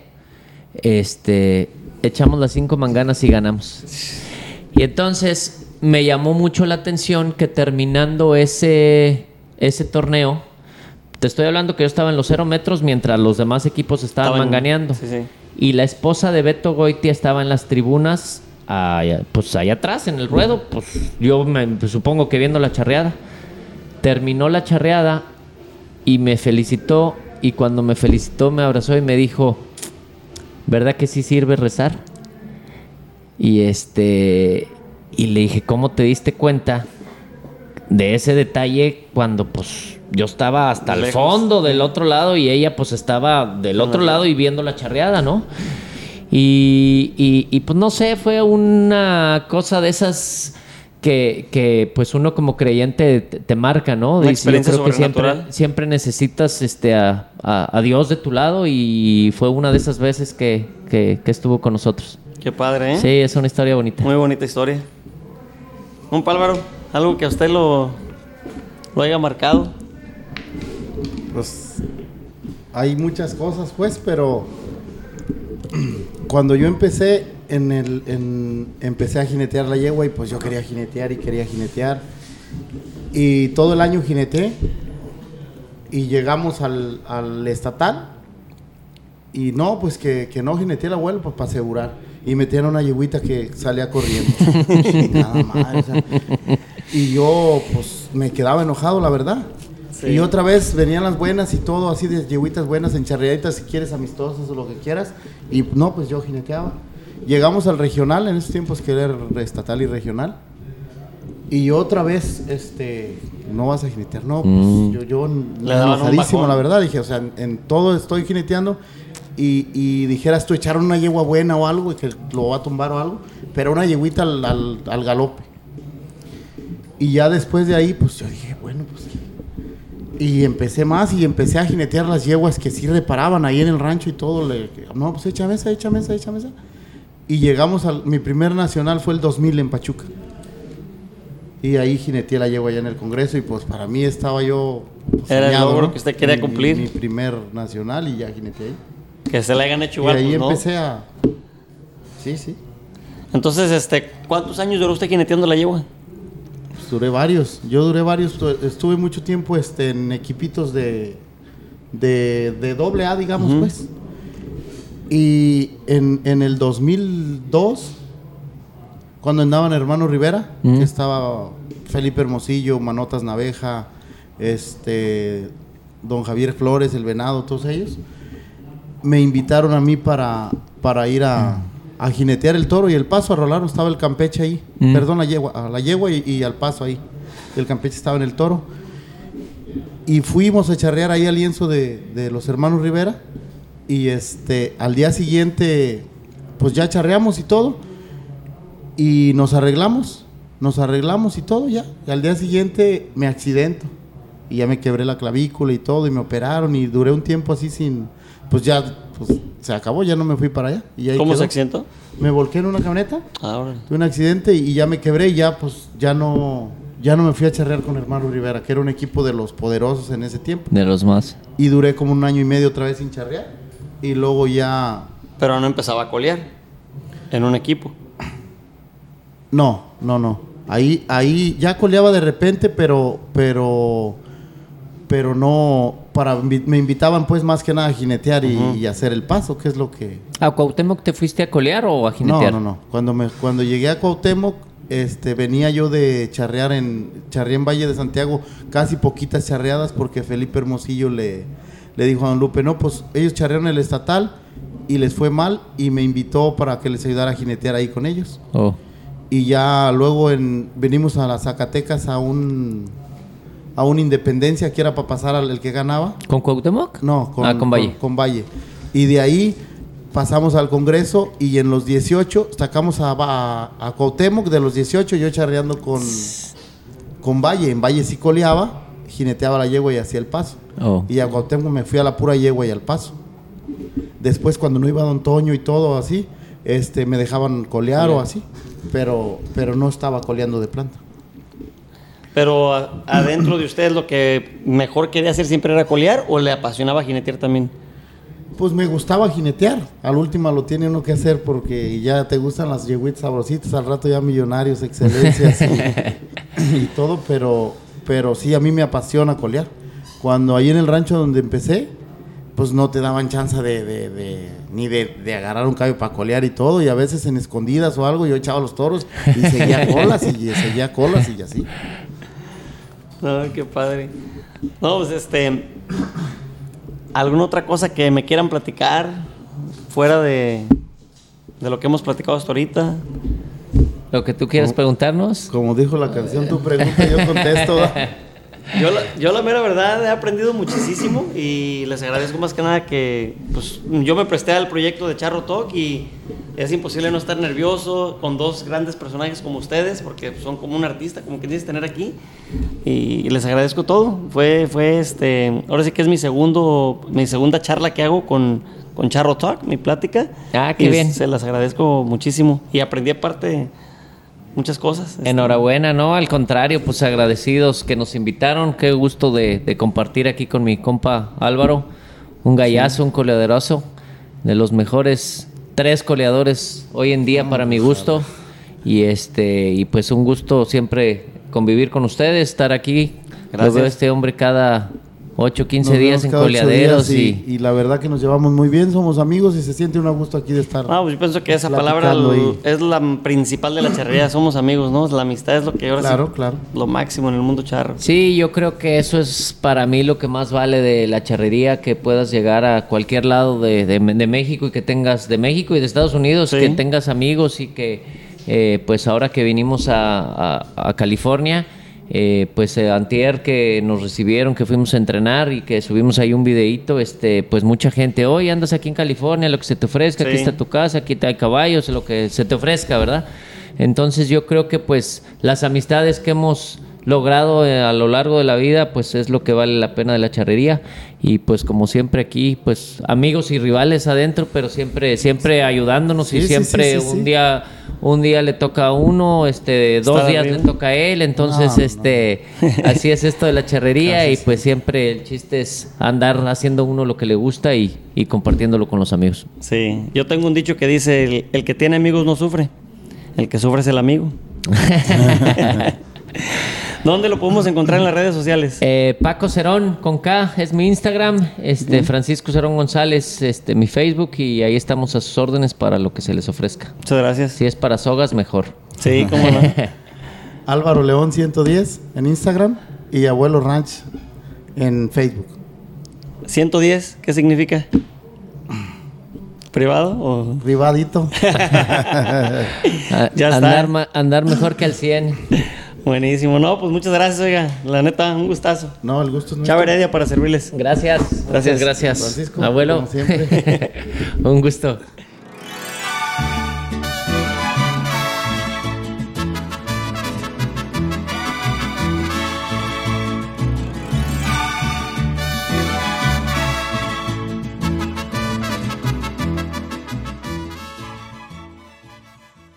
este, echamos las cinco manganas y ganamos. Y entonces me llamó mucho la atención que terminando ese, ese torneo, te estoy hablando que yo estaba en los cero metros mientras los demás equipos estaban Estaban- manganeando. sí, sí. Y la esposa de Beto Goitia estaba en las tribunas, allá, pues allá atrás, en el ruedo, pues yo me, pues, supongo que viendo la charreada. Terminó la charreada y me felicitó y cuando me felicitó me abrazó y me dijo, ¿verdad que sí sirve rezar? Y este y le dije, ¿cómo te diste cuenta de ese detalle cuando pues yo estaba hasta el fondo del otro lado y ella pues estaba del otro lado y viendo la charreada, ¿no? Y, y- y, pues no sé, fue una cosa de esas que, que, pues uno como creyente te, te marca, ¿no? Una yo creo que siempre, necesitas este, a, a- a Dios de tu lado y fue una de esas veces que, que- que estuvo con nosotros. Qué padre, ¿eh? Sí, es una historia bonita. Muy bonita historia. Un pálvaro, algo que a usted lo, lo haya marcado. Pues hay muchas cosas, pues, pero *clears throat* cuando yo empecé en el, en- empecé a jinetear la yegua y pues yo quería jinetear y quería jinetear y todo el año jineteé y llegamos al, al estatal y no, pues que, que no jineteé el abuelo pues para asegurar y metieron una yeguita que salía corriendo. *laughs* Nada más. o sea, y yo pues me quedaba enojado, la verdad. Sí. Y otra vez venían las buenas y todo, así de yeguitas buenas, encharreaditas, si quieres, amistosas o lo que quieras. Y no, pues yo jineteaba. Llegamos al regional, en esos tiempos que era estatal y regional. Y otra vez, este, no vas a jinetear. No, pues Mm. yo, yo enojadísimo, la verdad. Dije, o sea, en, en todo estoy jineteando. Y, y dijeras tú, echaron una yegua buena o algo y que lo va a tumbar o algo. Pero una yeguita al, al, al galope. Y ya después de ahí, pues yo dije, bueno, pues. Y empecé más y empecé a jinetear las yeguas que sí reparaban ahí en el rancho y todo. Le, no, pues échame esa, échame esa, échame esa. Y llegamos al. Mi primer nacional fue el 2000 en Pachuca. Y ahí jineteé la yegua allá en el Congreso y pues para mí estaba yo. pues, Era el logro ¿no? que usted quería Mi- cumplir. Mi, primer nacional y ya jineteé ahí. Que se le hayan hecho Y igual, ahí pues, ¿no? empecé a. Sí, sí. Entonces, este, ¿cuántos años duró usted jineteando la yegua? Pues duré varios. Yo duré varios. tu- Estuve mucho tiempo este, en equipitos de, de, de doble A, digamos, pues. Y en, en el 2002, cuando andaban Hermano Rivera, que estaba Felipe Hermosillo, Manotas Naveja, este, Don Javier Flores, El Venado, todos ellos, me invitaron a mí para, para ir a, a jinetear el toro y el paso a Rolaro. Estaba el Campeche ahí, Mm. perdón, la yegua, a la yegua y, y al paso ahí. el Campeche estaba en el Toro. Y fuimos a charrear ahí al lienzo de, de los hermanos Rivera. Y este, al día siguiente, pues ya charreamos y todo. Y nos arreglamos, nos arreglamos y todo ya. Y al día siguiente me accidento. Y ya me quebré la clavícula y todo. Y me operaron y duré un tiempo así sin... Pues ya, pues se acabó, ya no me fui para allá. Y ahí ¿Cómo quedó. se accidentó? Me volqué en una camioneta. Ahora. Tuve un accidente y ya me quebré y ya pues ya no ya no me fui a charrear con Hermano Rivera, que era un equipo de los poderosos en ese tiempo. De los más. Y duré como un año y medio otra vez sin charrear. Y luego ya... Pero no empezaba a colear en un equipo. No, no, no. Ahí, ahí ya coleaba de repente, pero, pero, pero no, para, me invitaban pues más que nada a jinetear y, y hacer el paso, que es lo que... ¿A Cuauhtémoc te fuiste a colear o a jinetear? No, no, no. Cuando, me, cuando llegué a Cuauhtémoc, este, venía yo de charrear en, charreé en Valle de Santiago, casi poquitas charreadas, porque Felipe Hermosillo le, le dijo a Don Lupe, no, pues ellos charrearon el estatal y les fue mal y me invitó para que les ayudara a jinetear ahí con ellos. Oh. Y ya luego en, venimos a las Zacatecas a un, a una independencia que era para pasar al el que ganaba. ¿Con Cuauhtémoc? No, con, ah, con Valle. Con, con Valle. Y de ahí pasamos al Congreso y en los 18 sacamos a, a, a Cuauhtémoc de los 18, yo charreando con, con Valle. En Valle sí coleaba, jineteaba la yegua y hacía el paso. Oh. Y a Cuauhtémoc me fui a la pura yegua y al paso. Después cuando no iba Don Toño y todo así, este, me dejaban colear o así, pero, pero no estaba coleando de planta. Pero a- adentro de ustedes lo que mejor quería hacer siempre era colear o le apasionaba jinetear también. Pues me gustaba jinetear. Al último lo tiene uno que hacer porque ya te gustan las yegüitas sabrositas, al rato ya millonarios, excelencias *laughs* y, y todo, pero, pero sí, a mí me apasiona colear. Cuando ahí en el rancho donde empecé, pues no te daban chance de, de- de- ni de, de agarrar un caballo para colear y todo, y a veces en escondidas o algo yo echaba los toros y seguía *laughs* colas y seguía colas y así. Ay, qué padre. No, pues este. ¿Alguna otra cosa que me quieran platicar fuera de, de lo que hemos platicado hasta ahorita? Lo que tú quieras preguntarnos. Como dijo la canción, tú preguntas, yo contesto. *laughs* Yo la, yo la mera verdad he aprendido muchísimo y les agradezco más que nada que pues, yo me presté al proyecto de Charro Talk y es imposible no estar nervioso con dos grandes personajes como ustedes porque son como un artista, como que tienes que tener aquí y les agradezco todo. Fue, fue este, ahora sí que es mi segundo, mi segunda charla que hago con, con Charro Talk, mi plática. Ah, qué Y bien. Se las agradezco muchísimo y aprendí aparte muchas cosas. Este, Enhorabuena, no, al contrario, pues agradecidos que nos invitaron. Qué gusto de, de compartir aquí con mi compa Álvaro, un gallazo, un coleaderoso, de los mejores tres coleadores hoy en día para mi gusto. Y este, y pues un gusto siempre convivir con ustedes, estar aquí. Gracias. Lo veo a este hombre cada 8, 15 Nos días en coleaderos y, y, y la verdad que nos llevamos muy bien, somos amigos y se siente un gusto aquí de estar. No, pues yo pienso que esa palabra es la principal de la charrería. Somos amigos, ¿no? La amistad es lo que ahora sí- Claro, claro. lo máximo en el mundo charro. Sí, yo creo que eso es para mí lo que más vale de la charrería, que puedas llegar a cualquier lado de, de- de México y que tengas, de México y de Estados Unidos, Sí. que tengas amigos y que, eh, pues ahora que vinimos a, a- a California, eh, pues eh, antier que nos recibieron, que fuimos a entrenar y que subimos ahí un videíto, este, pues mucha gente, hoy andas aquí en California, lo que se te ofrezca, aquí está tu casa, aquí hay caballos, lo que se te ofrezca, ¿verdad? Entonces yo creo que pues las amistades que hemos logrado eh, a lo largo de la vida pues es lo que vale la pena de la charrería. Y pues como siempre aquí pues amigos y rivales adentro pero siempre siempre ayudándonos Sí, y siempre sí, sí, un día un día le toca a uno este dos días le toca a él. Entonces No, no. este *laughs* así es esto de la charrería y pues siempre el chiste es andar haciendo uno lo que le gusta y, y compartiéndolo con los amigos. Sí, yo tengo un dicho que dice, el, el que tiene amigos no sufre, el que sufre es el amigo. *laughs* *laughs* ¿Dónde lo podemos encontrar en las redes sociales? Eh, Paco Cerón con K es mi Instagram, este Francisco Cerón González, este mi Facebook y ahí estamos a sus órdenes para lo que se les ofrezca. Muchas gracias. Si es para sogas mejor. Sí, cómo no. *laughs* Álvaro León 110 en Instagram y Abuelo Ranch en Facebook. 110, ¿qué significa? ¿Privado o...? Privadito. *laughs* *laughs* Ya está. andar mejor que al 100. Buenísimo, no, pues muchas gracias, oiga. La neta, un gustazo. No, el gusto es nuestro. Chava Heredia para servirles. Gracias, gracias, gracias. Francisco, Abuelo, como siempre. *laughs* un gusto.